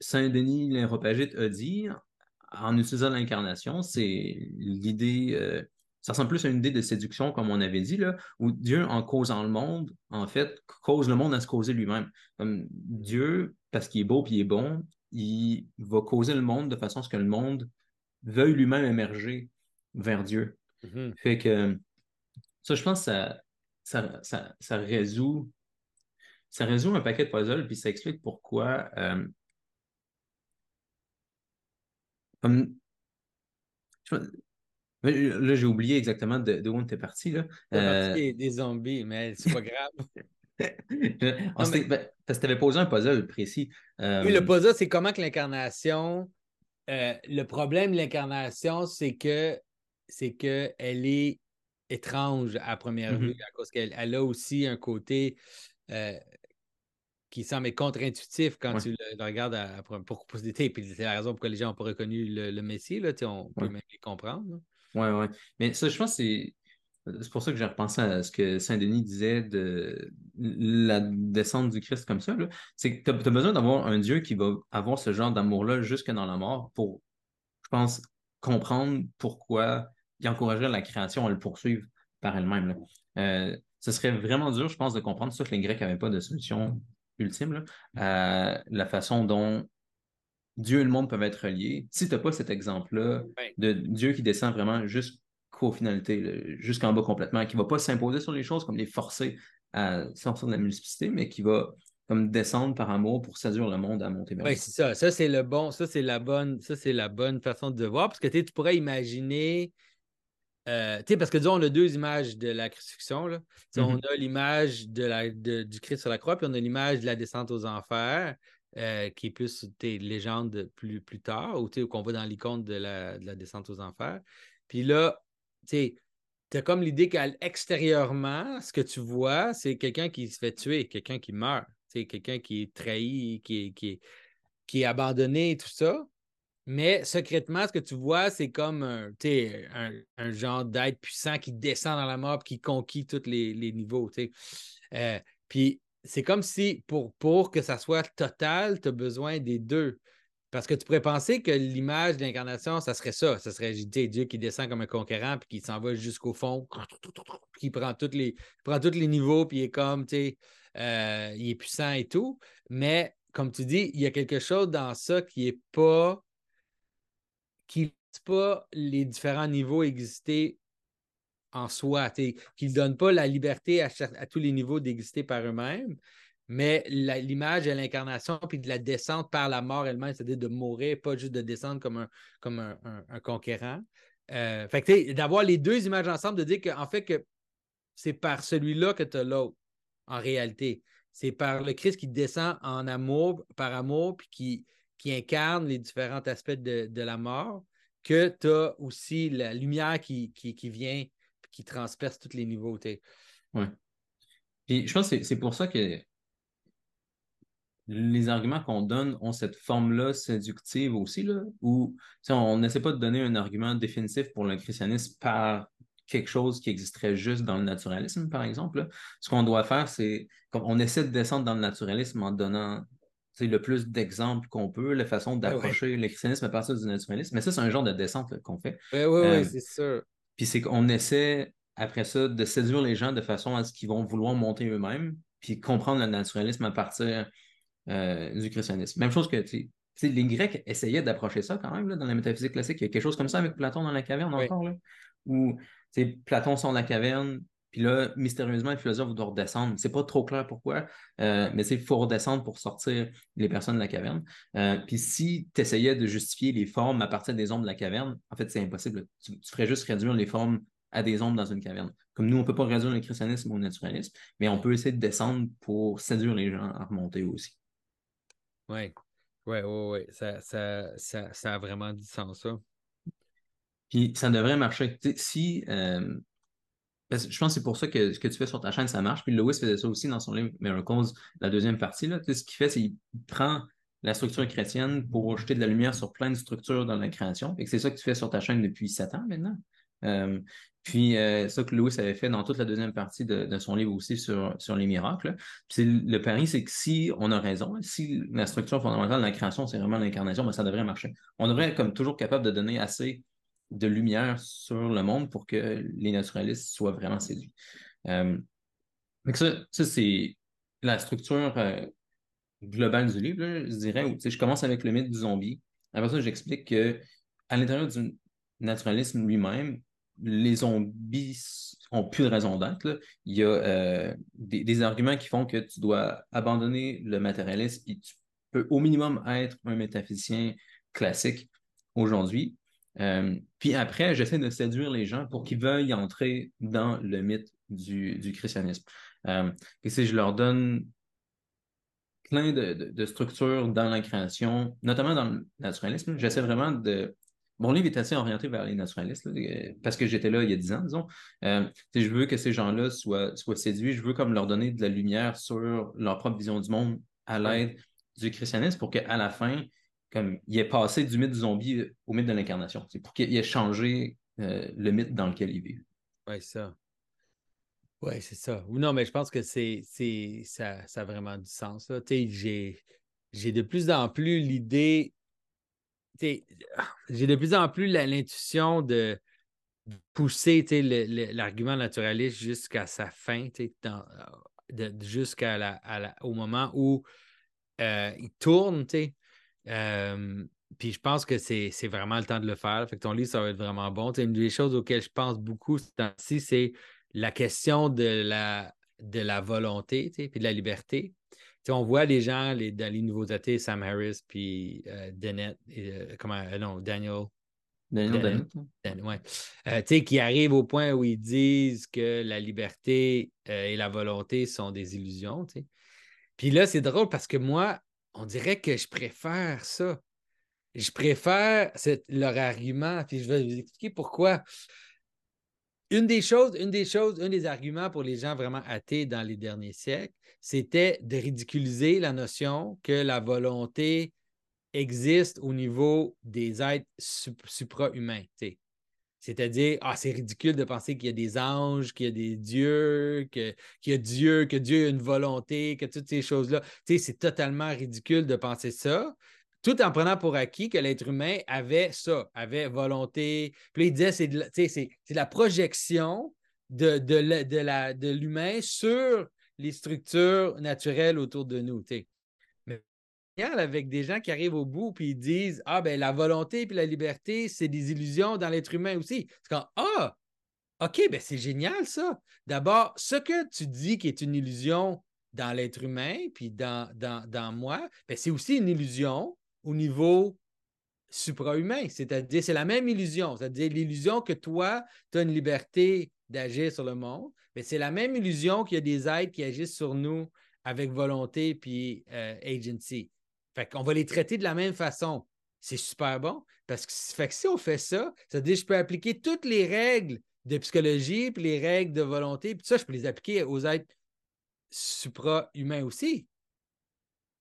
Saint-Denis l'Aéropagite a dit en utilisant l'incarnation, c'est l'idée, euh, ça ressemble plus à une idée de séduction, comme on avait dit, là, où Dieu, en causant le monde, en fait, cause le monde à se causer lui-même. Comme Dieu, parce qu'il est beau et il est bon, il va causer le monde de façon à ce que le monde veuille lui-même émerger vers Dieu. Mm-hmm. Fait que ça, je pense que ça, ça résout ça résout un paquet de puzzles, puis ça explique pourquoi. Euh, là, j'ai oublié exactement de, où on était parti. Là. Euh... des zombies, mais c'est pas grave. Ben, parce que tu avais posé un puzzle précis. Euh, oui, le puzzle, c'est comment que l'incarnation. Euh, le problème de l'incarnation, c'est que c'est qu'elle est étrange à première mm-hmm. vue, à cause qu'elle elle a aussi un côté qui semble être contre-intuitif quand tu le, regardes à, pour Puis c'est la raison pourquoi les gens n'ont pas reconnu le, Messie. Là, on peut même les comprendre. Oui, oui. Mais ça, je pense que c'est. C'est pour ça que j'ai repensé à ce que Saint-Denis disait de la descente du Christ comme ça. C'est que tu as, besoin d'avoir un Dieu qui va avoir ce genre d'amour-là jusque dans la mort pour, je pense, comprendre pourquoi il encouragerait la création à le poursuivre par elle-même. Euh, ce serait vraiment dur, je pense, de comprendre ça que les Grecs n'avaient pas de solution ultime, à la façon dont Dieu et le monde peuvent être reliés. Si tu n'as pas cet exemple-là de Dieu qui descend vraiment jusqu'aux finalités, jusqu'en bas complètement, qui ne va pas s'imposer sur les choses comme les forcer à sortir de la multiplicité, mais qui va comme descendre par amour pour séduire le monde à monter vers Oui, c'est ça. Ça, c'est le bon, ça, c'est la bonne, ça, c'est la bonne façon de voir. Parce que tu pourrais imaginer euh, parce que disons, on a deux images de la crucifixion. Là. On mm-hmm. a l'image de la, du Christ sur la croix, puis on a l'image de la descente aux enfers, euh, qui est plus des légendes plus, plus tard, ou qu'on voit dans l'icône de la, de la, descente aux enfers. Puis là, tu as comme l'idée qu'extérieurement, ce que tu vois, c'est quelqu'un qui se fait tuer, quelqu'un qui meurt, quelqu'un qui est trahi, qui est, qui, qui est abandonné, tout ça. Mais secrètement, ce que tu vois, c'est comme un, un, genre d'être puissant qui descend dans la mort et qui conquit tous les, niveaux. Euh, puis c'est comme si pour, pour que ça soit total, tu as besoin des deux. Parce que tu pourrais penser que l'image d'incarnation, ça serait ça. Ça serait Dieu qui descend comme un conquérant puis qui s'en va jusqu'au fond, qui prend tous les, prend les niveaux, puis il est comme, tu sais, euh, il est puissant et tout. Mais comme tu dis, il y a quelque chose dans ça qui n'est pas qui laisse pas les différents niveaux exister en soi, qui ne donne pas la liberté à, tous les niveaux d'exister par eux-mêmes, mais l'image de l'incarnation puis de la descente par la mort elle-même, c'est-à-dire de mourir, pas juste de descendre comme un, comme un, conquérant. Euh, fait d'avoir les deux images ensemble, de dire qu'en fait que c'est par celui-là que tu as l'autre, en réalité. C'est par le Christ qui descend en amour, par amour, puis qui, qui incarne les différents aspects de, la mort, que tu as aussi la lumière qui, qui, vient, qui transperce tous les niveaux. Oui. Puis je pense que c'est pour ça que les arguments qu'on donne ont cette forme-là séductive aussi, là, où on n'essaie pas de donner un argument définitif pour le christianisme par quelque chose qui existerait juste dans le naturalisme, par exemple. Ce qu'on doit faire, c'est on essaie de descendre dans le naturalisme en donnant le plus d'exemples qu'on peut, la façon d'approcher le christianisme à partir du naturalisme. Mais ça, c'est un genre de descente qu'on fait. Oui, oui, oui, euh, c'est sûr. Puis c'est qu'on essaie, après ça, de séduire les gens de façon à ce qu'ils vont vouloir monter eux-mêmes, puis comprendre le naturalisme à partir euh, du christianisme. Même chose que, les Grecs essayaient d'approcher ça quand même, dans la métaphysique classique. Il y a quelque chose comme ça avec Platon dans la caverne encore, là, où Platon sort de la caverne, puis là, mystérieusement, le philosophe doit redescendre. C'est pas trop clair pourquoi, euh, mais il faut redescendre pour sortir les personnes de la caverne. Euh, puis si tu essayais de justifier les formes à partir des ombres de la caverne, en fait, c'est impossible. Tu, ferais juste réduire les formes à des ombres dans une caverne. Comme nous, on ne peut pas réduire le christianisme au naturalisme, mais on peut essayer de descendre pour séduire les gens à remonter aussi. Oui, oui, oui, oui. Ça, ça, a vraiment du sens, ça. Puis ça devrait marcher. si euh, je pense que c'est pour ça que ce que tu fais sur ta chaîne, ça marche. Puis Lewis faisait ça aussi dans son livre cause la deuxième partie. Là. Ce qu'il fait, c'est qu'il prend la structure chrétienne pour jeter de la lumière sur plein de structures dans la création. Et c'est ça que tu fais sur ta chaîne depuis sept ans maintenant. Euh, puis euh, ça que Lewis avait fait dans toute la deuxième partie de, son livre aussi sur, sur les miracles. Puis le pari, c'est que si on a raison, si la structure fondamentale de la création, c'est vraiment l'incarnation, ben, ça devrait marcher. On devrait comme toujours capable de donner assez de lumière sur le monde pour que les naturalistes soient vraiment séduits. Euh, ça, c'est la structure euh, globale du livre, je dirais. Je commence avec le mythe du zombie. Après ça, j'explique que à l'intérieur du naturalisme lui-même, les zombies ont plus de raison d'être. Il y a euh, des, arguments qui font que tu dois abandonner le matérialisme et tu peux au minimum être un métaphysicien classique aujourd'hui. Euh, puis après, j'essaie de séduire les gens pour qu'ils veuillent entrer dans le mythe du, christianisme. Euh, et si je leur donne plein de, structures dans la création, notamment dans le naturalisme, j'essaie vraiment de. Mon livre est assez orienté vers les naturalistes, parce que j'étais là il y a dix ans, disons. Euh, je veux que ces gens-là soient, soient séduits, je veux comme leur donner de la lumière sur leur propre vision du monde à l'aide du christianisme pour qu'à la fin, comme il est passé du mythe du zombie euh, au mythe de l'incarnation. C'est pour qu'il ait changé euh, le mythe dans lequel il vit. Oui, ça. Oui, c'est ça. Ou non, mais je pense que c'est, ça, ça a vraiment du sens. J'ai, de plus en plus l'idée, j'ai de plus en plus l'intuition de pousser l'argument naturaliste jusqu'à sa fin, jusqu'à la, au moment où euh, il tourne, puis je pense que c'est vraiment le temps de le faire. Fait que ton livre, ça va être vraiment bon. une des choses auxquelles je pense beaucoup c'est la question de la, de la volonté puis de la liberté. on voit les gens les, dans les nouveaux athées, Sam Harris, puis euh, Dennett, euh, comment, euh, non, Daniel. Daniel Dennett. qui arrivent au point où ils disent que la liberté et la volonté sont des illusions. Puis là, c'est drôle parce que moi, on dirait que je préfère ça. Je préfère leur argument, puis je vais vous expliquer pourquoi. une des choses, une des choses, un des arguments pour les gens vraiment athées dans les derniers siècles, c'était de ridiculiser la notion que la volonté existe au niveau des êtres supra-humains. C'est-à-dire, ah, c'est ridicule de penser qu'il y a des anges, qu'il y a des dieux, qu'il y a Dieu, que Dieu a une volonté, que toutes ces choses-là. C'est totalement ridicule de penser ça, tout en prenant pour acquis que l'être humain avait ça, avait volonté. Puis il disait, c'est la, la projection de l'humain sur les structures naturelles autour de nous avec des gens qui arrivent au bout puis ils disent Ah, ben la volonté puis la liberté, c'est des illusions dans l'être humain aussi. C'est comme Ah, OK, ben c'est génial ça. D'abord, ce que tu dis qui est une illusion dans l'être humain puis dans, dans, moi, ben, c'est aussi une illusion au niveau suprahumain. C'est-à-dire, c'est la même illusion. C'est-à-dire, l'illusion que toi, tu as une liberté d'agir sur le monde, mais c'est la même illusion qu'il y a des êtres qui agissent sur nous avec volonté puis euh, agency. Fait qu'on va les traiter de la même façon. C'est super bon parce que, fait que si on fait ça, ça veut dire que je peux appliquer toutes les règles de psychologie, puis les règles de volonté, puis ça, je peux les appliquer aux êtres supra-humains aussi.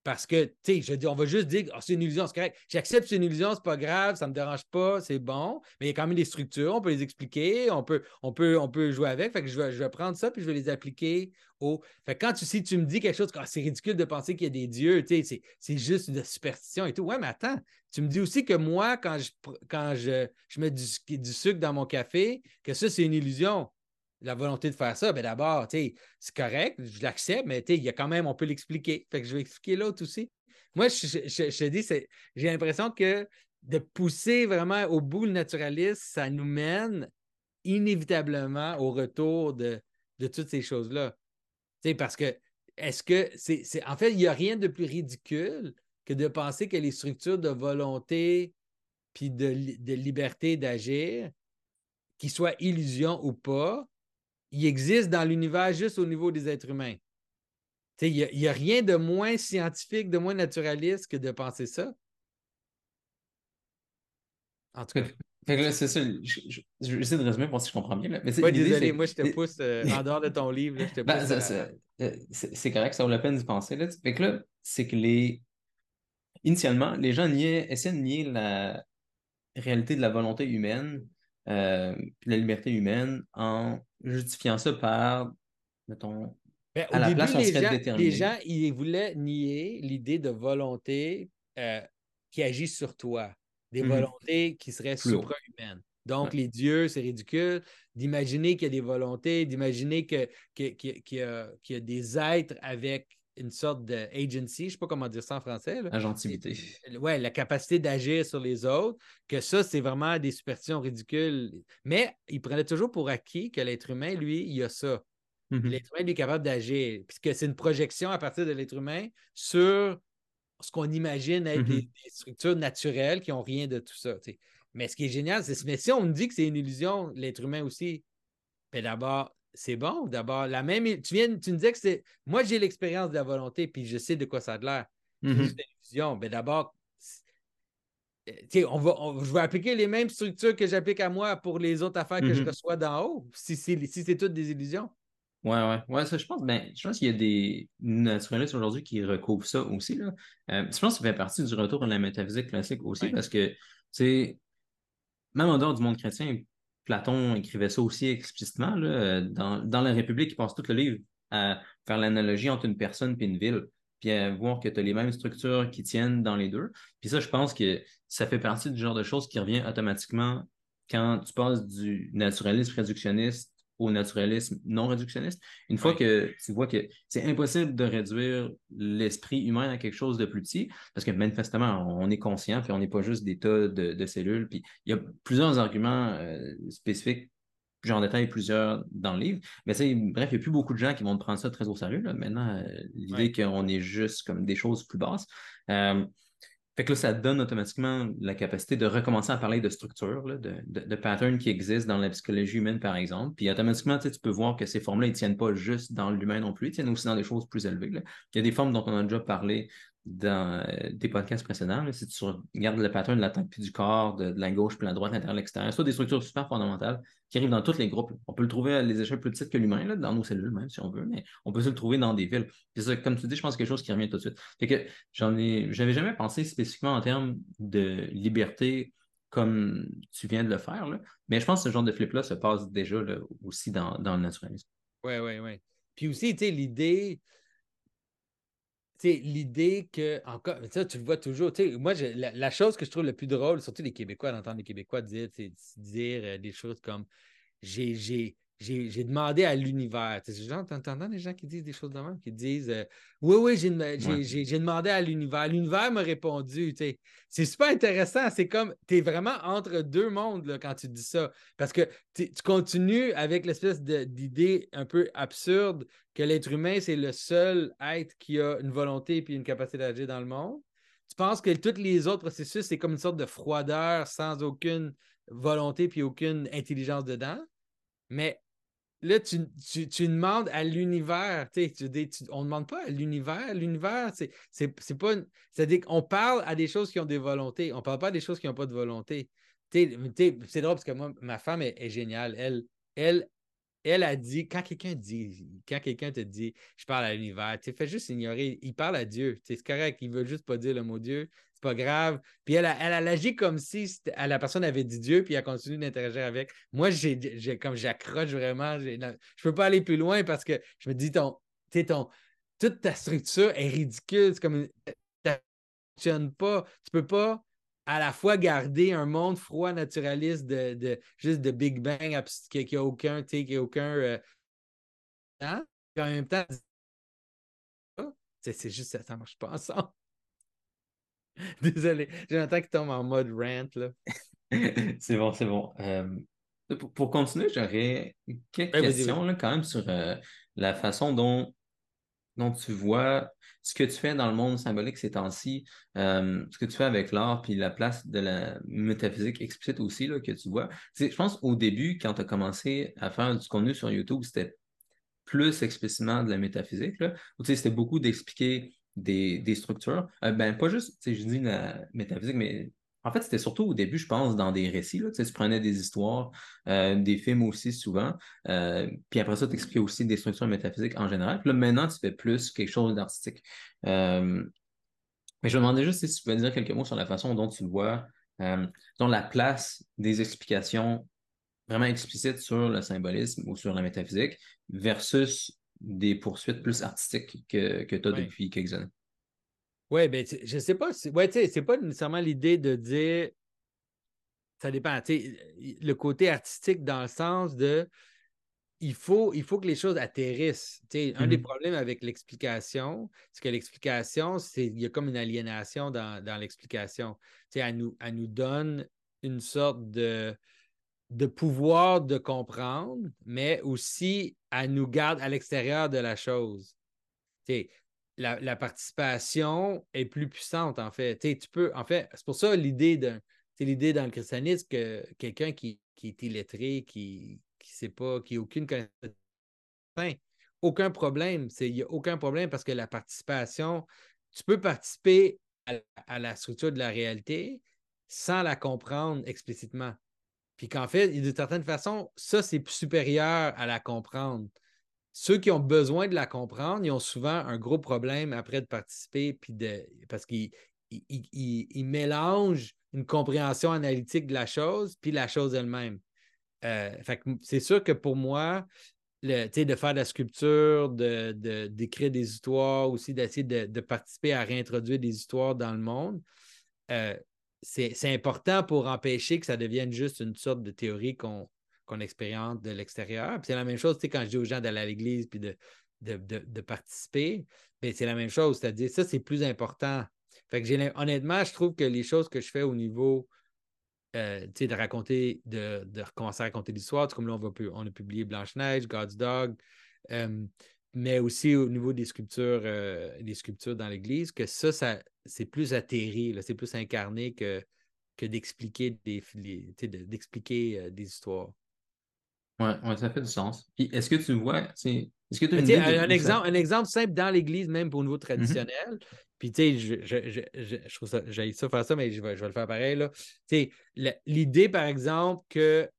Parce que, tu sais, je dis, on va juste dire, oh, c'est une illusion, c'est correct. J'accepte c'est une illusion, c'est pas grave, ça me dérange pas, c'est bon. Mais il y a quand même des structures, on peut les expliquer, on peut, on peut, on peut jouer avec. Fait que je vais, je vais prendre ça, puis je vais les appliquer au. Fait que quand tu, si tu me dis quelque chose, oh, c'est ridicule de penser qu'il y a des dieux, tu sais, c'est juste une superstition et tout. Ouais, mais attends, tu me dis aussi que moi, quand je, quand je, je mets du, du sucre dans mon café, que ça, c'est une illusion la volonté de faire ça, bien d'abord, c'est correct, je l'accepte, mais il y a quand même, on peut l'expliquer. Fait que je vais expliquer l'autre aussi. Moi, je, te dis, j'ai l'impression que de pousser vraiment au bout le naturalisme, ça nous mène inévitablement au retour de, toutes ces choses-là. Parce que, est-ce que c'est. En fait, il n'y a rien de plus ridicule que de penser que les structures de volonté puis de, de liberté d'agir, qu'ils soient illusions ou pas, il existe dans l'univers juste au niveau des êtres humains. Il n'y a, rien de moins scientifique, de moins naturaliste que de penser ça. En tout cas. c'est ça. J'essaie de résumer pour si je comprends bien. Mais désolé, moi, je te pousse euh, en dehors de ton livre. Ben, euh, c'est correct, ça vaut la peine d'y penser. Là. Fait que là, c'est que les. Initialement, les gens essaient de nier la réalité de la volonté humaine euh, la liberté humaine en justifiant ça par, mettons, ben, à la place, on les, gens, les gens, ils voulaient nier l'idée de volonté euh, qui agit sur toi, des mhm. volontés qui seraient supra-humaines. Donc, les dieux, c'est ridicule d'imaginer qu'il y a des volontés, d'imaginer qu'il y, a des êtres avec une sorte d'agency, je ne sais pas comment dire ça en français. Agentivité. Oui, la capacité d'agir sur les autres, que ça, c'est vraiment des superstitions ridicules. Mais il prenait toujours pour acquis que l'être humain, lui, il a ça. Mm-hmm. L'être humain, lui, est capable d'agir. Puisque c'est une projection à partir de l'être humain sur ce qu'on imagine être des, mm-hmm. structures naturelles qui n'ont rien de tout ça. Mais ce qui est génial, c'est mais si on me dit que c'est une illusion, l'être humain aussi, ben d'abord, c'est bon. D'abord, la même. Tu viens, tu me disais que c'est. Moi, j'ai l'expérience de la volonté, puis je sais de quoi ça a l'air. Mm Ben d'abord, on va, je vais appliquer les mêmes structures que j'applique à moi pour les autres affaires que je mm-hmm. reçois d'en haut, si, si, c'est toutes des illusions. Ouais, ouais. Ouais, ça, je pense, ben, je pense qu'il y a des naturalistes aujourd'hui qui recouvrent ça aussi. Là. Euh, je pense que ça fait partie du retour à la métaphysique classique aussi, parce que c'est même en dehors du monde chrétien, Platon écrivait ça aussi explicitement. Là, dans, La République, il passe tout le livre à faire l'analogie entre une personne et une ville, puis à voir que tu as les mêmes structures qui tiennent dans les deux. Puis ça, je pense que ça fait partie du genre de choses qui revient automatiquement quand tu passes du naturalisme réductionniste au naturalisme non réductionniste. Une fois que tu vois que c'est impossible de réduire l'esprit humain à quelque chose de plus petit, parce que manifestement, on est conscient, puis on n'est pas juste des tas de, cellules, puis il y a plusieurs arguments euh, spécifiques j'en détaille plusieurs dans le livre. Mais bref, il n'y a plus beaucoup de gens qui vont prendre ça très au sérieux. Maintenant, euh, l'idée qu'on est juste comme des choses plus basses. Euh, fait que là, ça donne automatiquement la capacité de recommencer à parler de structure, de, de, patterns qui existent dans la psychologie humaine, par exemple. Puis automatiquement, tu peux voir que ces formes-là, ne tiennent pas juste dans l'humain non plus, ils tiennent aussi dans des choses plus élevées. Il y a des formes dont on a déjà parlé dans euh, des podcasts précédents, si tu regardes le pattern de la tête puis du corps, de, la gauche puis de la droite, l'intérieur, l'extérieur, c'est des structures super fondamentales qui arrivent dans tous les groupes. On peut le trouver à les échelles plus petites que l'humain, dans nos cellules même, si on veut, mais on peut se le trouver dans des villes. Ça, comme tu dis, je pense que quelque chose qui revient tout de suite. Fait que j'en ai, j'avais jamais pensé spécifiquement en termes de liberté comme tu viens de le faire, là. mais je pense que ce genre de flip-là se passe déjà aussi dans, dans le naturalisme. Oui, oui, oui. Puis aussi, tu sais, l'idée, l'idée que, encore, tu le vois toujours. Moi, la, chose que je trouve le plus drôle, surtout les Québécois, d'entendre les Québécois dire, dire euh, des choses comme j'ai demandé à l'univers. T'entends des gens qui disent des choses de même, qui disent euh, Oui, oui, j'ai demandé à l'univers. L'univers m'a répondu. C'est super intéressant. C'est comme tu es vraiment entre deux mondes là, quand tu dis ça. Parce que tu continues avec l'espèce d'idée un peu absurde que l'être humain, c'est le seul être qui a une volonté et une capacité d'agir dans le monde. Tu penses que tous les autres processus, c'est comme une sorte de froideur sans aucune volonté puis aucune intelligence dedans. Mais là, tu, demandes à l'univers. on ne demande pas à l'univers. L'univers, c'est pas. C'est-à-dire qu'on parle à des choses qui ont des volontés. On ne parle pas à des choses qui n'ont pas de volonté. C'est drôle parce que moi, ma femme est, géniale. Elle, elle, elle a dit, quand quelqu'un dit, quand quelqu'un te dit, je parle à l'univers, tu fais juste ignorer, il parle à Dieu. C'est correct, il veut juste pas dire le mot Dieu pas grave. Puis elle a, elle agi comme si la personne avait dit Dieu, puis elle continue d'interagir avec. Moi, j'ai, comme j'accroche vraiment. Je je peux pas aller plus loin parce que je me dis, ton, ton, toute ta structure est ridicule. C'est comme pas. Tu peux pas à la fois garder un monde froid naturaliste de, juste de Big Bang qui n'a aucun, qui a aucun. Euh, hein? en même temps, c'est juste ça, ça marche pas ensemble. Désolé, j'entends qu'il tombe en mode rant. Là. c'est bon, c'est bon. Euh, pour, continuer, j'aurais quelques questions Là, quand même sur euh, la façon dont, dont tu vois ce que tu fais dans le monde symbolique ces temps-ci, euh, ce que tu fais avec l'art, puis la place de la métaphysique explicite aussi là, que tu vois. Je pense au début, quand tu as commencé à faire du contenu sur YouTube, c'était plus explicitement de la métaphysique. Là, c'était beaucoup d'expliquer des, structures. Euh, ben, pas juste, je dis la métaphysique, mais en fait, c'était surtout au début, je pense, dans des récits. Là, tu prenais des histoires, euh, des films aussi souvent, euh, puis après ça, tu expliquais aussi des structures métaphysiques en général. Puis là, maintenant, tu fais plus quelque chose d'artistique. mais je me demandais juste si tu pouvais dire quelques mots sur la façon dont tu vois, dont la place des explications vraiment explicites sur le symbolisme ou sur la métaphysique versus des poursuites plus artistiques que, que tu as depuis quelques années. Oui, ben, je sais pas. Ouais, c'est pas nécessairement l'idée de dire. Ça dépend. Le côté artistique dans le sens de. Il faut, il faut que les choses atterrissent. Un des mm-hmm. problèmes avec l'explication, c'est que l'explication, c'est il y a comme une aliénation dans, dans l'explication. Elle nous, elle nous donne une sorte de, de pouvoir de comprendre, mais aussi à nous garde à l'extérieur de la chose. La, participation est plus puissante, en fait. c'est pour ça l'idée d'un. dans le christianisme que quelqu'un qui, est illettré, qui sait pas, qui n'a aucune connaissance, aucun problème. Il n'y a aucun problème parce que la participation, tu peux participer à la structure de la réalité sans la comprendre explicitement. Puis qu'en fait, de certaine façon, ça, c'est supérieur à la comprendre. Ceux qui ont besoin de la comprendre, ils ont souvent un gros problème après de participer, puis de, parce qu'ils mélangent une compréhension analytique de la chose, puis la chose elle-même. Euh, c'est sûr que pour moi, le, de faire de la sculpture, d'écrire de, des histoires, aussi d'essayer de, participer à réintroduire des histoires dans le monde, euh, c'est important pour empêcher que ça devienne juste une sorte de théorie qu'on expérimente de l'extérieur. c'est la même chose, quand je dis aux gens d'aller à l'église puis de, de, participer, ben, c'est la même chose. C'est-à-dire, ça, c'est plus important. Fait honnêtement, je trouve que les choses que je fais au niveau euh, de raconter, de, de recommencer à raconter l'histoire, comme là, on, va, on a publié Blanche-Neige, God's Dog, euh, mais aussi au niveau des sculptures, euh, des sculptures dans l'Église, que ça, ça c'est plus atterri, c'est plus incarné que, que d'expliquer des, d'expliquer des histoires. Oui, ouais, ça fait du sens. Puis est-ce que tu vois, Est-ce que tu as une de un, exemple, un exemple simple dans l'Église, même pour au niveau traditionnel. Puis, tu sais, je, je, je, je, je trouve ça, j'ai ça faire ça, mais je vais, je vais le faire pareil. là. Tu sais, le- l'idée, par exemple, que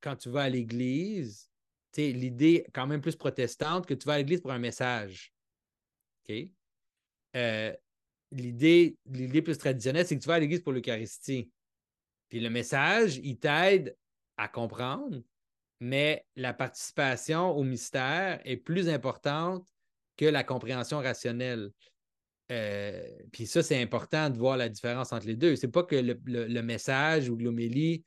quand tu vas à l'Église, tu sais, l'idée quand même plus protestante, que tu vas à l'Église pour un message. OK? Euh, l'idée, l'idée plus traditionnelle, c'est que tu vas à l'Église pour l'Eucharistie. Puis le message, il t'aide à comprendre, mais la participation au mystère est plus importante que la compréhension rationnelle. Euh, puis ça, c'est important de voir la différence entre les deux. C'est pas que le, le- message ou l'homélie,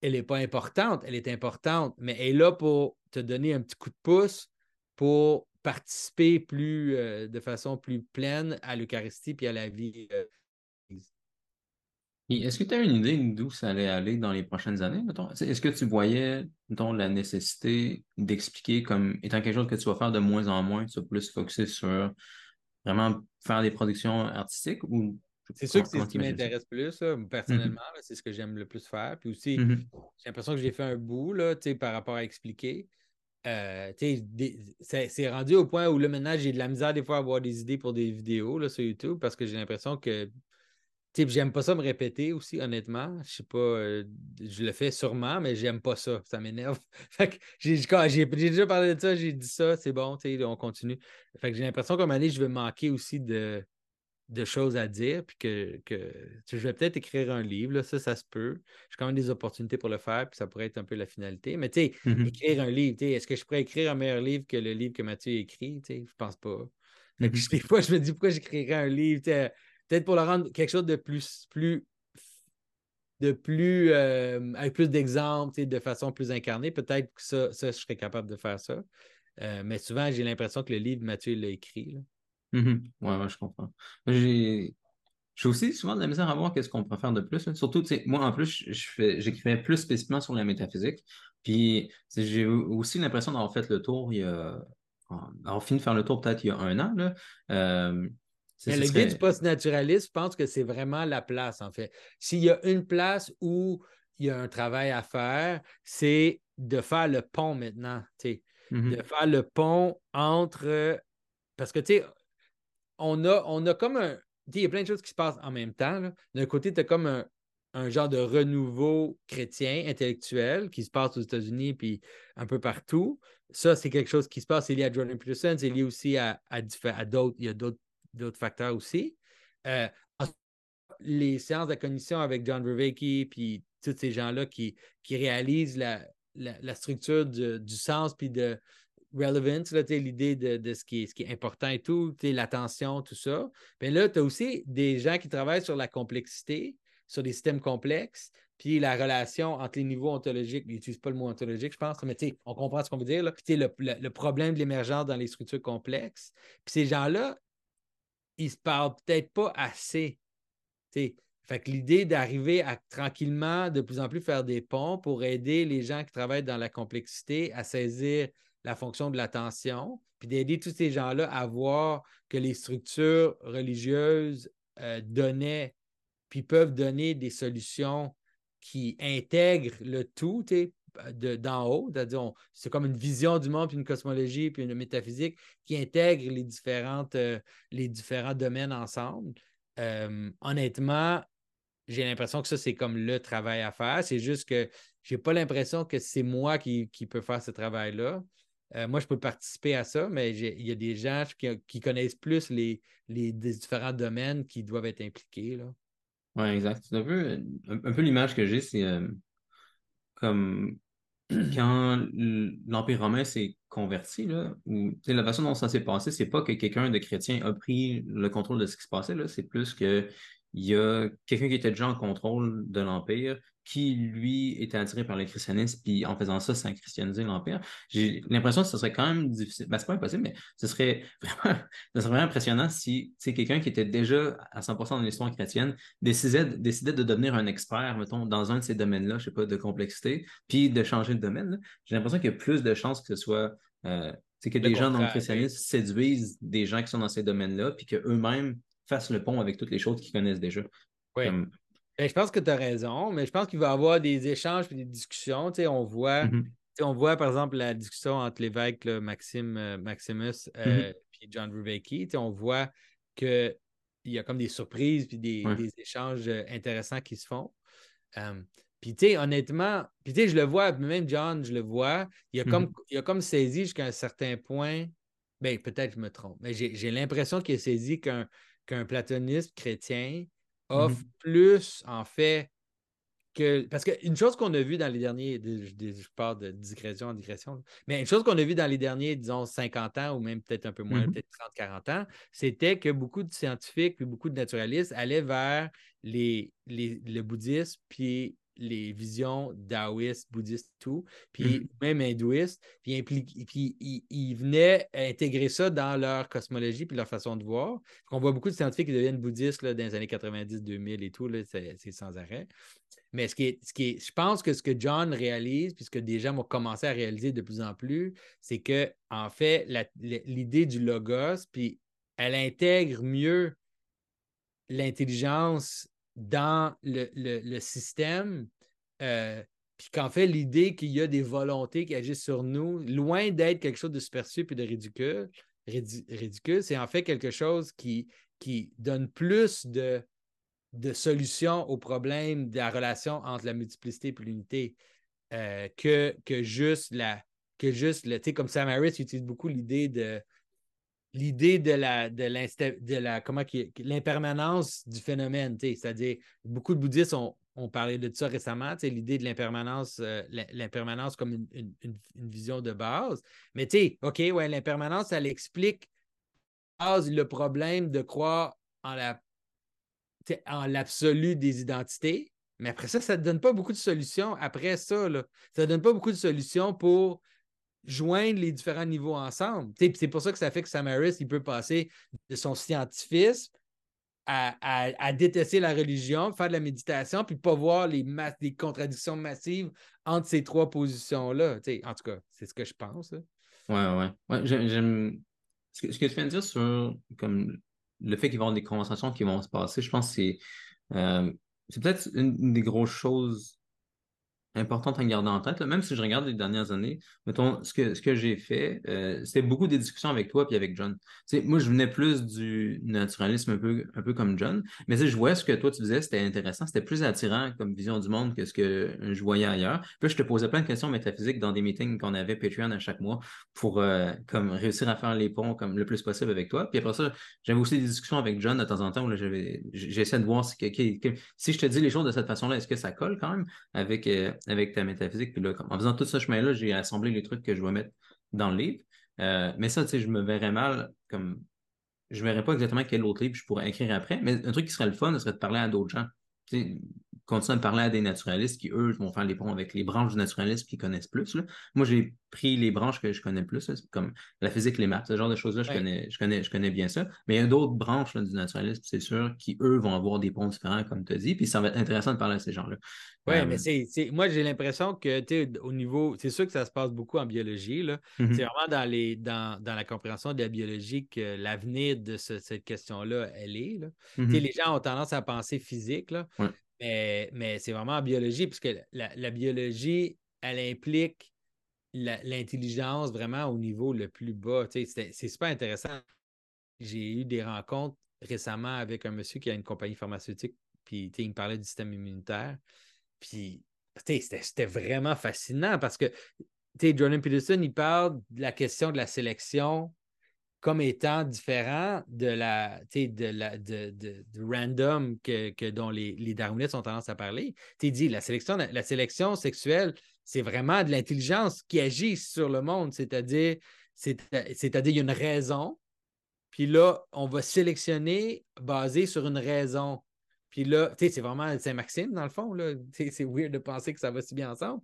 elle n'est pas importante, elle est importante, mais elle est là pour te donner un petit coup de pouce pour participer plus, euh, de façon plus pleine à l'Eucharistie puis à la vie. euh, Et Est-ce que tu as une idée d'où ça allait aller dans les prochaines années, mettons? Est-ce que tu voyais, mettons, la nécessité d'expliquer comme étant quelque chose que tu vas faire de moins en moins, tu vas plus focuser sur vraiment faire des productions artistiques ou C'est sûr que c'est ce qui m'intéresse plus, là, personnellement. là, c'est ce que j'aime le plus faire. Puis aussi, Mhm. j'ai l'impression que j'ai fait un bout là, par rapport à expliquer. Euh, des- c'est c'est rendu au point où là, maintenant, j'ai de la misère des fois à avoir des idées pour des vidéos là, sur YouTube parce que j'ai l'impression que j'aime pas ça me répéter aussi, honnêtement. Je sais pas, euh, je le fais sûrement, mais j'aime pas ça. Ça m'énerve. Fait que j'ai déjà parlé de ça, j'ai dit ça, c'est bon, on continue. Fait que j'ai l'impression qu'à un moment donné, je vais manquer aussi de, de choses à dire, puis que, je vais peut-être écrire un livre, là, ça, ça se peut. J'ai quand même des opportunités pour le faire, puis ça pourrait être un peu la finalité. Mais tu sais, Mhm. écrire un livre, est-ce que je pourrais écrire un meilleur livre que le livre que Mathieu a écrit? Je pense pas. Fait que Mhm. des fois, je me dis pourquoi j'écrirais un livre, tu sais, peut-être pour le rendre quelque chose de plus, de plus euh, avec plus d'exemples, de façon plus incarnée. Peut-être que ça, ça, je serais capable de faire ça. Euh, mais souvent, j'ai l'impression que le livre, Mathieu l'a écrit. là. Mhm. Ouais, ouais, je comprends. J'ai aussi souvent de la misère à voir qu'est-ce qu'on peut faire de plus. Surtout, moi, en plus, j'écrivais plus spécifiquement sur la métaphysique. Puis, j'ai aussi l'impression d'avoir fait le tour il y a... avoir fini de faire le tour peut-être il y a un an, là. Euh, Mais l'idée serait- du post-naturalisme, je pense que c'est vraiment la place, en fait. S'il y a une place où il y a un travail à faire, c'est de faire le pont maintenant. tu sais. Mhm. de faire le pont entre. Parce que, tu sais, on a, on a comme un. Il y a plein de choses qui se passent en même temps. D'un côté, tu as comme un, un genre de renouveau chrétien, intellectuel, qui se passe aux États-Unis puis un peu partout. Ça, c'est quelque chose qui se passe. C'est lié à Jordan Peterson, c'est lié aussi à, à, à d'autres. Il y a d'autres d'autres facteurs aussi. Euh, les séances de cognition avec John Vervaeke, puis tous ces gens-là qui, qui réalisent la, la, structure du, sens, puis de relevance, l'idée de, de ce, qui est, ce qui est important et tout, l'attention, tout ça. Puis là, tu as aussi des gens qui travaillent sur la complexité, sur des systèmes complexes, puis la relation entre les niveaux ontologiques. Ils n'utilisent pas le mot ontologique, je pense, mais on comprend ce qu'on veut dire. Là. Puis le- le problème de l'émergence dans les structures complexes. Puis ces gens-là, ils se parlent peut-être pas assez. Fait l'idée d'arriver à tranquillement, de plus en plus faire des ponts pour aider les gens qui travaillent dans la complexité à saisir la fonction de l'attention, puis d'aider tous ces gens-là à voir que les structures religieuses euh, donnaient, puis peuvent donner des solutions qui intègrent le tout, d'en haut, c'est-à-dire c'est comme une vision du monde, puis une cosmologie, puis une métaphysique qui intègre les, différentes, euh, les différents domaines ensemble. Euh, honnêtement, j'ai l'impression que ça, c'est comme le travail à faire. C'est juste que j'ai pas l'impression que c'est moi qui, qui peux faire ce travail-là. Euh, moi, je peux participer à ça, mais il y a des gens qui, connaissent plus les, les différents domaines qui doivent être impliqués. Ouais, exact. Un peu, un, peu l'image que j'ai, c'est comme quand l'Empire romain s'est converti, là, la façon dont ça s'est passé, c'est pas que quelqu'un de chrétien a pris le contrôle de ce qui se passait, c'est plus que il y a quelqu'un qui était déjà en contrôle de l'Empire, qui, lui, était attiré par le christianisme, puis en faisant ça, ça a christianisé l'Empire. J'ai l'impression que ce serait quand même difficile. Ben, c'est pas impossible, mais ce serait vraiment, ce serait vraiment impressionnant si, quelqu'un qui était déjà à 100% dans l'histoire chrétienne décidait, décidait de devenir un expert, mettons, dans un de ces domaines-là, je sais pas, de complexité, puis de changer de domaine. J'ai l'impression qu'il y a plus de chances que ce soit, euh, tu sais, que Le des gens dans le christianisme séduisent des gens qui sont dans ces domaines-là, puis qu'eux-mêmes fassent le pont avec toutes les choses qu'ils connaissent déjà. Oui. Comme- Ben, je pense que tu as raison, mais je pense qu'il va y avoir des échanges et des discussions. Tu sais, on voit Mhm. On voit, par exemple, la discussion entre l'évêque Maxime, euh, Maximus et mm-hmm. John Rubecki. On voit qu'il y a comme des surprises puis des, échanges intéressants qui se font. Puis, tu sais, honnêtement, puis, tu sais, je le vois, même John, je le vois, il a, comme, mm-hmm. il a comme saisi jusqu'à un certain point, bien, peut-être je me trompe, mais j'ai l'impression qu'il a saisi qu'un qu'un platoniste chrétien offre mm-hmm. plus, en fait, que. Parce qu'une chose qu'on a vu dans les derniers, je, parle de digression en digression, mais une chose qu'on a vu dans les derniers, disons, 50 ans ou même peut-être un peu moins, mm-hmm. peut-être 30-40 ans, c'était que beaucoup de scientifiques puis beaucoup de naturalistes allaient vers les, les, le bouddhisme puis les visions taoïstes, bouddhistes, tout, puis mm-hmm. même hindouistes, puis, puis ils, venaient intégrer ça dans leur cosmologie puis leur façon de voir. On voit beaucoup de scientifiques qui deviennent bouddhistes là, dans les années 90-2000 et tout, c'est sans arrêt. Mais ce qui, est, ce qui est, je pense que ce que John réalise, puis ce que des gens vont commencer à réaliser de plus en plus, c'est que, en fait, l'idée du logos, puis elle intègre mieux l'intelligence dans le, système, euh, puis qu'en fait, l'idée qu'il y a des volontés qui agissent sur nous, loin d'être quelque chose de superficiel et de ridicule, ridicule c'est en fait quelque chose qui, qui donne plus de, de solutions aux problèmes de la relation entre la multiplicité et l'unité euh, que, que juste la. Que juste, tu sais, comme Sam Harris utilise beaucoup l'idée de, l'idée de la, de, de la l'impermanence du phénomène, c'est-à-dire beaucoup de bouddhistes ont, parlé de ça récemment, l'idée de l'impermanence, euh, comme une, vision de base. Mais tu sais, OK, ouais, l'impermanence, elle explique le problème de croire en la en l'absolu des identités. Mais après ça, ça ne donne pas beaucoup de solutions. Après ça, ça ne donne pas beaucoup de solutions pour joindre les différents niveaux ensemble. C'est pour ça que ça fait que Sam Harris, il peut passer de son scientifisme à, détester la religion, faire de la méditation, puis pas voir les, contradictions massives entre ces trois positions-là. En tout cas, c'est ce que je pense. Oui, Ouais, ouais. j'aime. Ce que, tu viens de dire sur comme, le fait qu'il va y avoir des conversations qui vont se passer, je pense que c'est, euh, c'est peut-être une des grosses choses importante à garder en tête. Même si je regarde les dernières années, mettons, ce que, ce que j'ai fait, euh, c'était beaucoup des discussions avec toi puis avec John. moi, je venais plus du naturalisme un peu, un peu comme John, mais je voyais ce que toi tu disais, c'était intéressant, c'était plus attirant comme vision du monde que ce que je voyais ailleurs. Puis je te posais plein de questions métaphysiques dans des meetings qu'on avait Patreon à chaque mois pour euh, comme réussir à faire les ponts comme le plus possible avec toi. Puis après ça, j'avais aussi des discussions avec John de temps en temps où j'essaie de voir si, si je te dis les choses de cette façon-là, est-ce que ça colle quand même avec, euh, avec ta métaphysique. Puis là, en faisant tout ce chemin-là, j'ai assemblé les trucs que je vais mettre dans le livre. Euh, mais ça, tu sais, je me verrais mal comme. Je ne verrais pas exactement quel autre livre je pourrais écrire après, mais un truc qui serait le fun, ce serait de parler à d'autres gens. Tu sais, continuer à parler à des naturalistes qui, eux, vont faire les ponts avec les branches du naturalisme qu'ils connaissent plus. Moi, j'ai pris les branches que je connais plus, comme la physique, les maths, ce genre de choses-là, je, connais, je, connais, je connais bien ça. Mais il y a d'autres branches du naturalisme, c'est sûr, qui, eux, vont avoir des ponts différents, comme tu as dit, puis ça va être intéressant de parler à ces gens-là. Oui, euh, mais c'est, moi, j'ai l'impression que, au niveau, c'est sûr que ça se passe beaucoup en biologie, là. Mm-hmm. C'est vraiment dans, les, dans, dans, la compréhension de la biologie que l'avenir de cette question-là, elle est. Là. Mm-hmm. Les gens ont tendance à penser physique, là. Mais, c'est vraiment en biologie, puisque la, la biologie, elle implique l'intelligence vraiment au niveau le plus bas. C'est super intéressant. J'ai eu des rencontres récemment avec un monsieur qui a une compagnie pharmaceutique, puis il me parlait du système immunitaire. Puis c'était vraiment fascinant parce que Jordan Peterson, il parle de la question de la sélection comme étant différent de la, de la de, random que, dont les, darwinistes ont tendance à parler. Tu dit la sélection, la sélection sexuelle, c'est vraiment de l'intelligence qui agit sur le monde, c'est-à-dire, c'est-à-dire il y a une raison, puis là, on va sélectionner basé sur une raison. Puis là, c'est vraiment Saint-Maxime, dans le fond. C'est weird de penser que ça va si bien ensemble.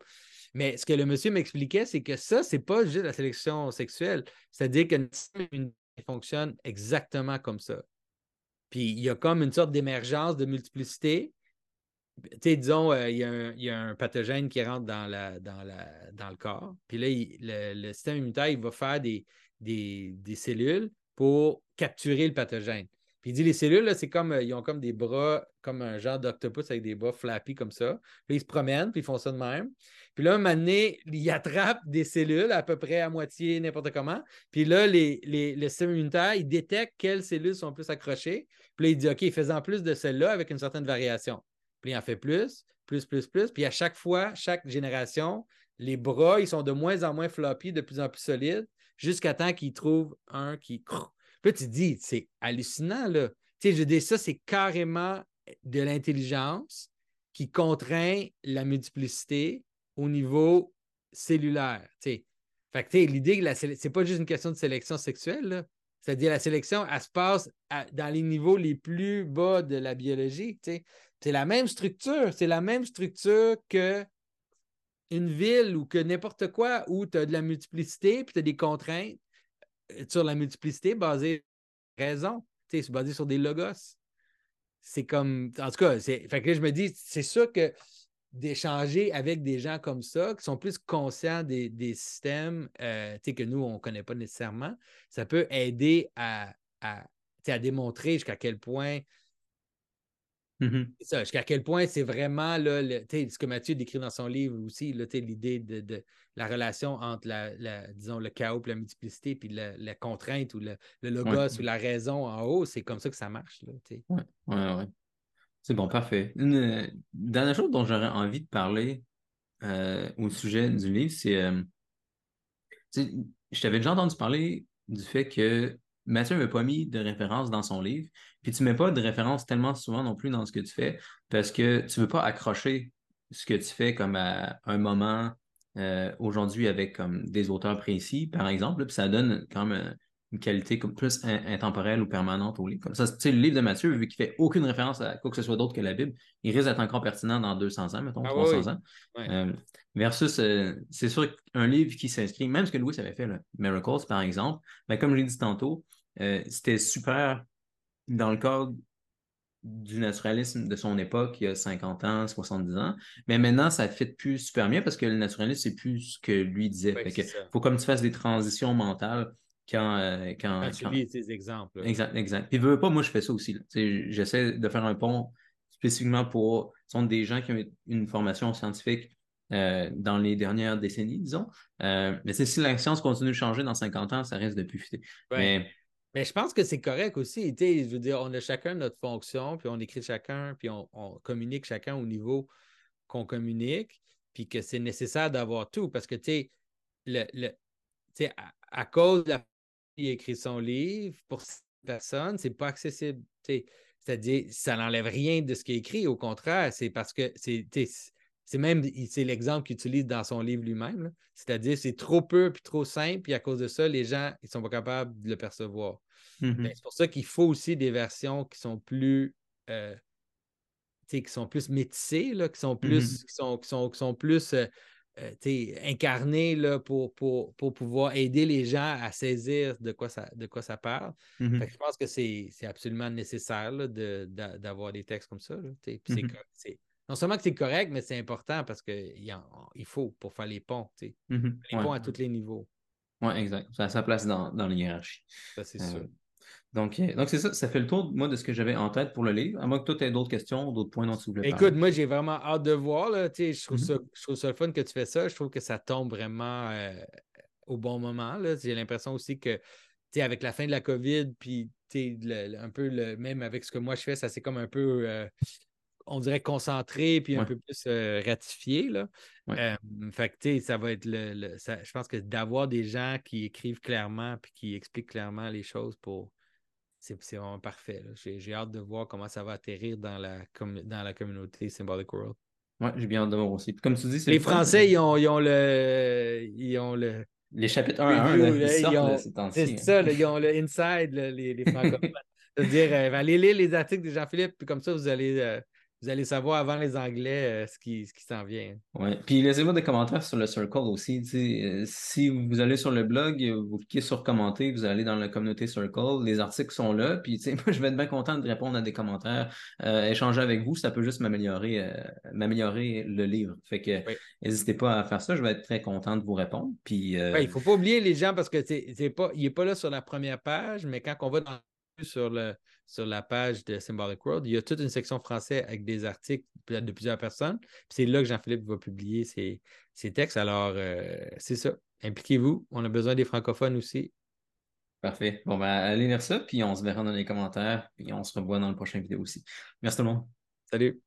Mais ce que le monsieur m'expliquait, c'est que ça, c'est pas juste la sélection sexuelle. C'est-à-dire que une fonctionne exactement comme ça. Puis il y a comme une sorte d'émergence de multiplicité. Tu sais, disons, euh, il, y a un, pathogène qui rentre dans, la, dans, la, dans le corps. Puis là, le, système immunitaire, il va faire des, des, cellules pour capturer le pathogène. Puis il dit les cellules, c'est comme ils ont comme des bras, comme un genre d'octopus avec des bras flappy comme ça. Puis ils se promènent, puis ils font ça de même. Puis là, un moment donné, ils attrapent des cellules à peu près à moitié, n'importe comment. Puis là, les, les, le système immunitaire, il détecte quelles cellules sont plus accrochées. Puis là, il dit OK, faisant plus de celles-là avec une certaine variation. Puis il en fait plus, plus, plus, plus. Puis à chaque fois, chaque génération, les bras, ils sont de moins en moins floppy, de plus en plus solides, jusqu'à temps qu'ils trouvent un qui. Puis là, tu te dis, c'est hallucinant, là. Tu sais, je dis, ça, c'est carrément de l'intelligence qui contraint la multiplicité au niveau cellulaire. Fait que l'idée que c'est pas juste une question de sélection sexuelle, c'est-à-dire la sélection, elle se passe dans les niveaux les plus bas de la biologie. C'est la même structure, c'est la même structure que une ville ou que n'importe quoi où tu as de la multiplicité puis tu as des contraintes euh, sur la multiplicité basée sur raison, c'est basé sur des logos. C'est comme. En tout cas, que je me dis, c'est sûr que d'échanger avec des gens comme ça, qui sont plus conscients des, systèmes euh, que nous, on ne connaît pas nécessairement, ça peut aider à, à, à démontrer jusqu'à quel point Mm-hmm. jusqu'à quel point c'est vraiment là, ce que Mathieu décrit dans son livre aussi, l'idée de, la relation entre la, disons, le chaos et la multiplicité, puis la, contrainte ou le, logos ou la raison en haut, c'est comme ça que ça marche. Oui, ouais, ouais. C'est bon, parfait. Une dernière chose dont j'aurais envie de parler euh, au sujet du livre, c'est. Euh, je t'avais déjà entendu parler du fait que Mathieu n'avait pas mis de référence dans son livre. Puis tu ne mets pas de référence tellement souvent non plus dans ce que tu fais parce que tu ne veux pas accrocher ce que tu fais comme à un moment euh, aujourd'hui avec des auteurs précis, par exemple. puis ça donne quand même une qualité comme plus intemporelle ou permanente au livre. Comme ça, le livre de Mathieu, vu qu'il ne fait aucune référence à quoi que ce soit d'autre que la Bible, il risque d'être encore pertinent dans 200 ans, mettons, 300 ah ans. Euh, versus, euh, c'est sûr qu'un livre qui s'inscrit, même ce que Louis avait fait, Miracles, par exemple, ben, comme je l'ai dit tantôt, euh, c'était super dans le cadre du naturalisme de son époque, il y a 50 ans, 70 ans. Mais maintenant, ça ne fit plus super bien parce que le naturalisme, c'est plus ce que lui disait. Il faut comme tu fasses des transitions mentales quand, quand, tu lis ces exemples. Exact, exact. Puis, veux pas, moi, je fais ça aussi. J'essaie de faire un pont spécifiquement pour sont des gens qui ont une formation scientifique euh, dans les dernières décennies, disons. Euh, mais si la science continue de changer dans 50 ans, ça reste de plus Mais, mais je pense que c'est correct aussi. Je veux dire, on a chacun notre fonction, puis on écrit chacun, puis on, communique chacun au niveau qu'on communique, puis que c'est nécessaire d'avoir tout. Parce que, tu sais, le, le à, à, cause de la il a écrit son livre, pour cette personne, c'est pas accessible. C'est-à-dire, ça n'enlève rien de ce qu'il a écrit. Au contraire, c'est parce que c'est, c'est même c'est l'exemple qu'il utilise dans son livre lui-même. C'est-à-dire, c'est trop peu puis trop simple, puis à cause de ça, les gens ils sont pas capables de le percevoir. Mm-hmm. C'est pour ça qu'il faut aussi des versions qui sont plus euh, qui sont plus métissées, là, qui sont plus, mm-hmm. qui sont, qui sont, qui sont plus euh, euh, incarné là, pour, pour, pouvoir aider les gens à saisir de quoi ça, de quoi ça parle. Mm-hmm. je pense que c'est absolument nécessaire d'avoir des textes comme ça. Mm-hmm. non seulement que c'est correct, mais c'est important parce qu'il il faut pour faire les ponts. Mm-hmm. Les ponts à tous les niveaux. Oui, exact. Ça a sa place dans, dans la hiérarchie. Ça, c'est sûr. Donc, euh, donc c'est ça, ça fait le tour, moi, de ce que j'avais en tête pour le livre. À moins que toi, tu aies d'autres questions, d'autres points dont tu voulais Écoute, moi, j'ai vraiment hâte de voir. Là, je, trouve mm-hmm. ça, je trouve ça le fun que tu fais ça. Je trouve que ça tombe vraiment euh, au bon moment. J'ai l'impression aussi que, avec la fin de la COVID, puis un peu le, même avec ce que moi je fais, ça c'est comme un peu, euh, on dirait concentré, puis un peu plus ratifié. Là. fait que, ça va être le. je pense que d'avoir des gens qui écrivent clairement, puis qui expliquent clairement les choses pour c'est vraiment parfait. J'ai hâte de voir comment ça va atterrir dans la, dans la communauté Symbolic World. Oui, j'ai bien hâte de voir aussi. comme tu dis, les Français, ils ont, ils ont le. Ils ont le les chapitres 1 à 1, c'est ça, ils ont le inside, les, les francophones. C'est-à-dire, euh, allez lire les articles de Jean-Philippe, puis comme ça, vous allez euh, vous allez savoir avant les Anglais euh, ce qui, ce qui s'en vient. Oui. Puis laissez-moi des commentaires sur le Circle aussi. Euh, si vous allez sur le blog, vous cliquez sur commenter, vous allez dans la communauté Circle, les articles sont là. Puis moi, je vais être bien content de répondre à des commentaires, euh, échanger avec vous. Ça peut juste m'améliorer m'améliorer le livre. Fait que n'hésitez pas à faire ça. Je vais être très content de vous répondre. Puis, il ne faut pas oublier les gens parce que c'est pas, il n'est pas là sur la première page, mais quand on va dans sur, le, sur la page de Symbolic World, il y a toute une section français avec des articles de plusieurs personnes. C'est là que Jean-Philippe va publier ses, textes. Alors, euh, c'est ça. Impliquez-vous. On a besoin des francophones aussi. Parfait. Bon, ben, allez lire ça, puis on se verra dans les commentaires, puis on se revoit dans le prochain vidéo aussi. Merci tout le monde. Salut.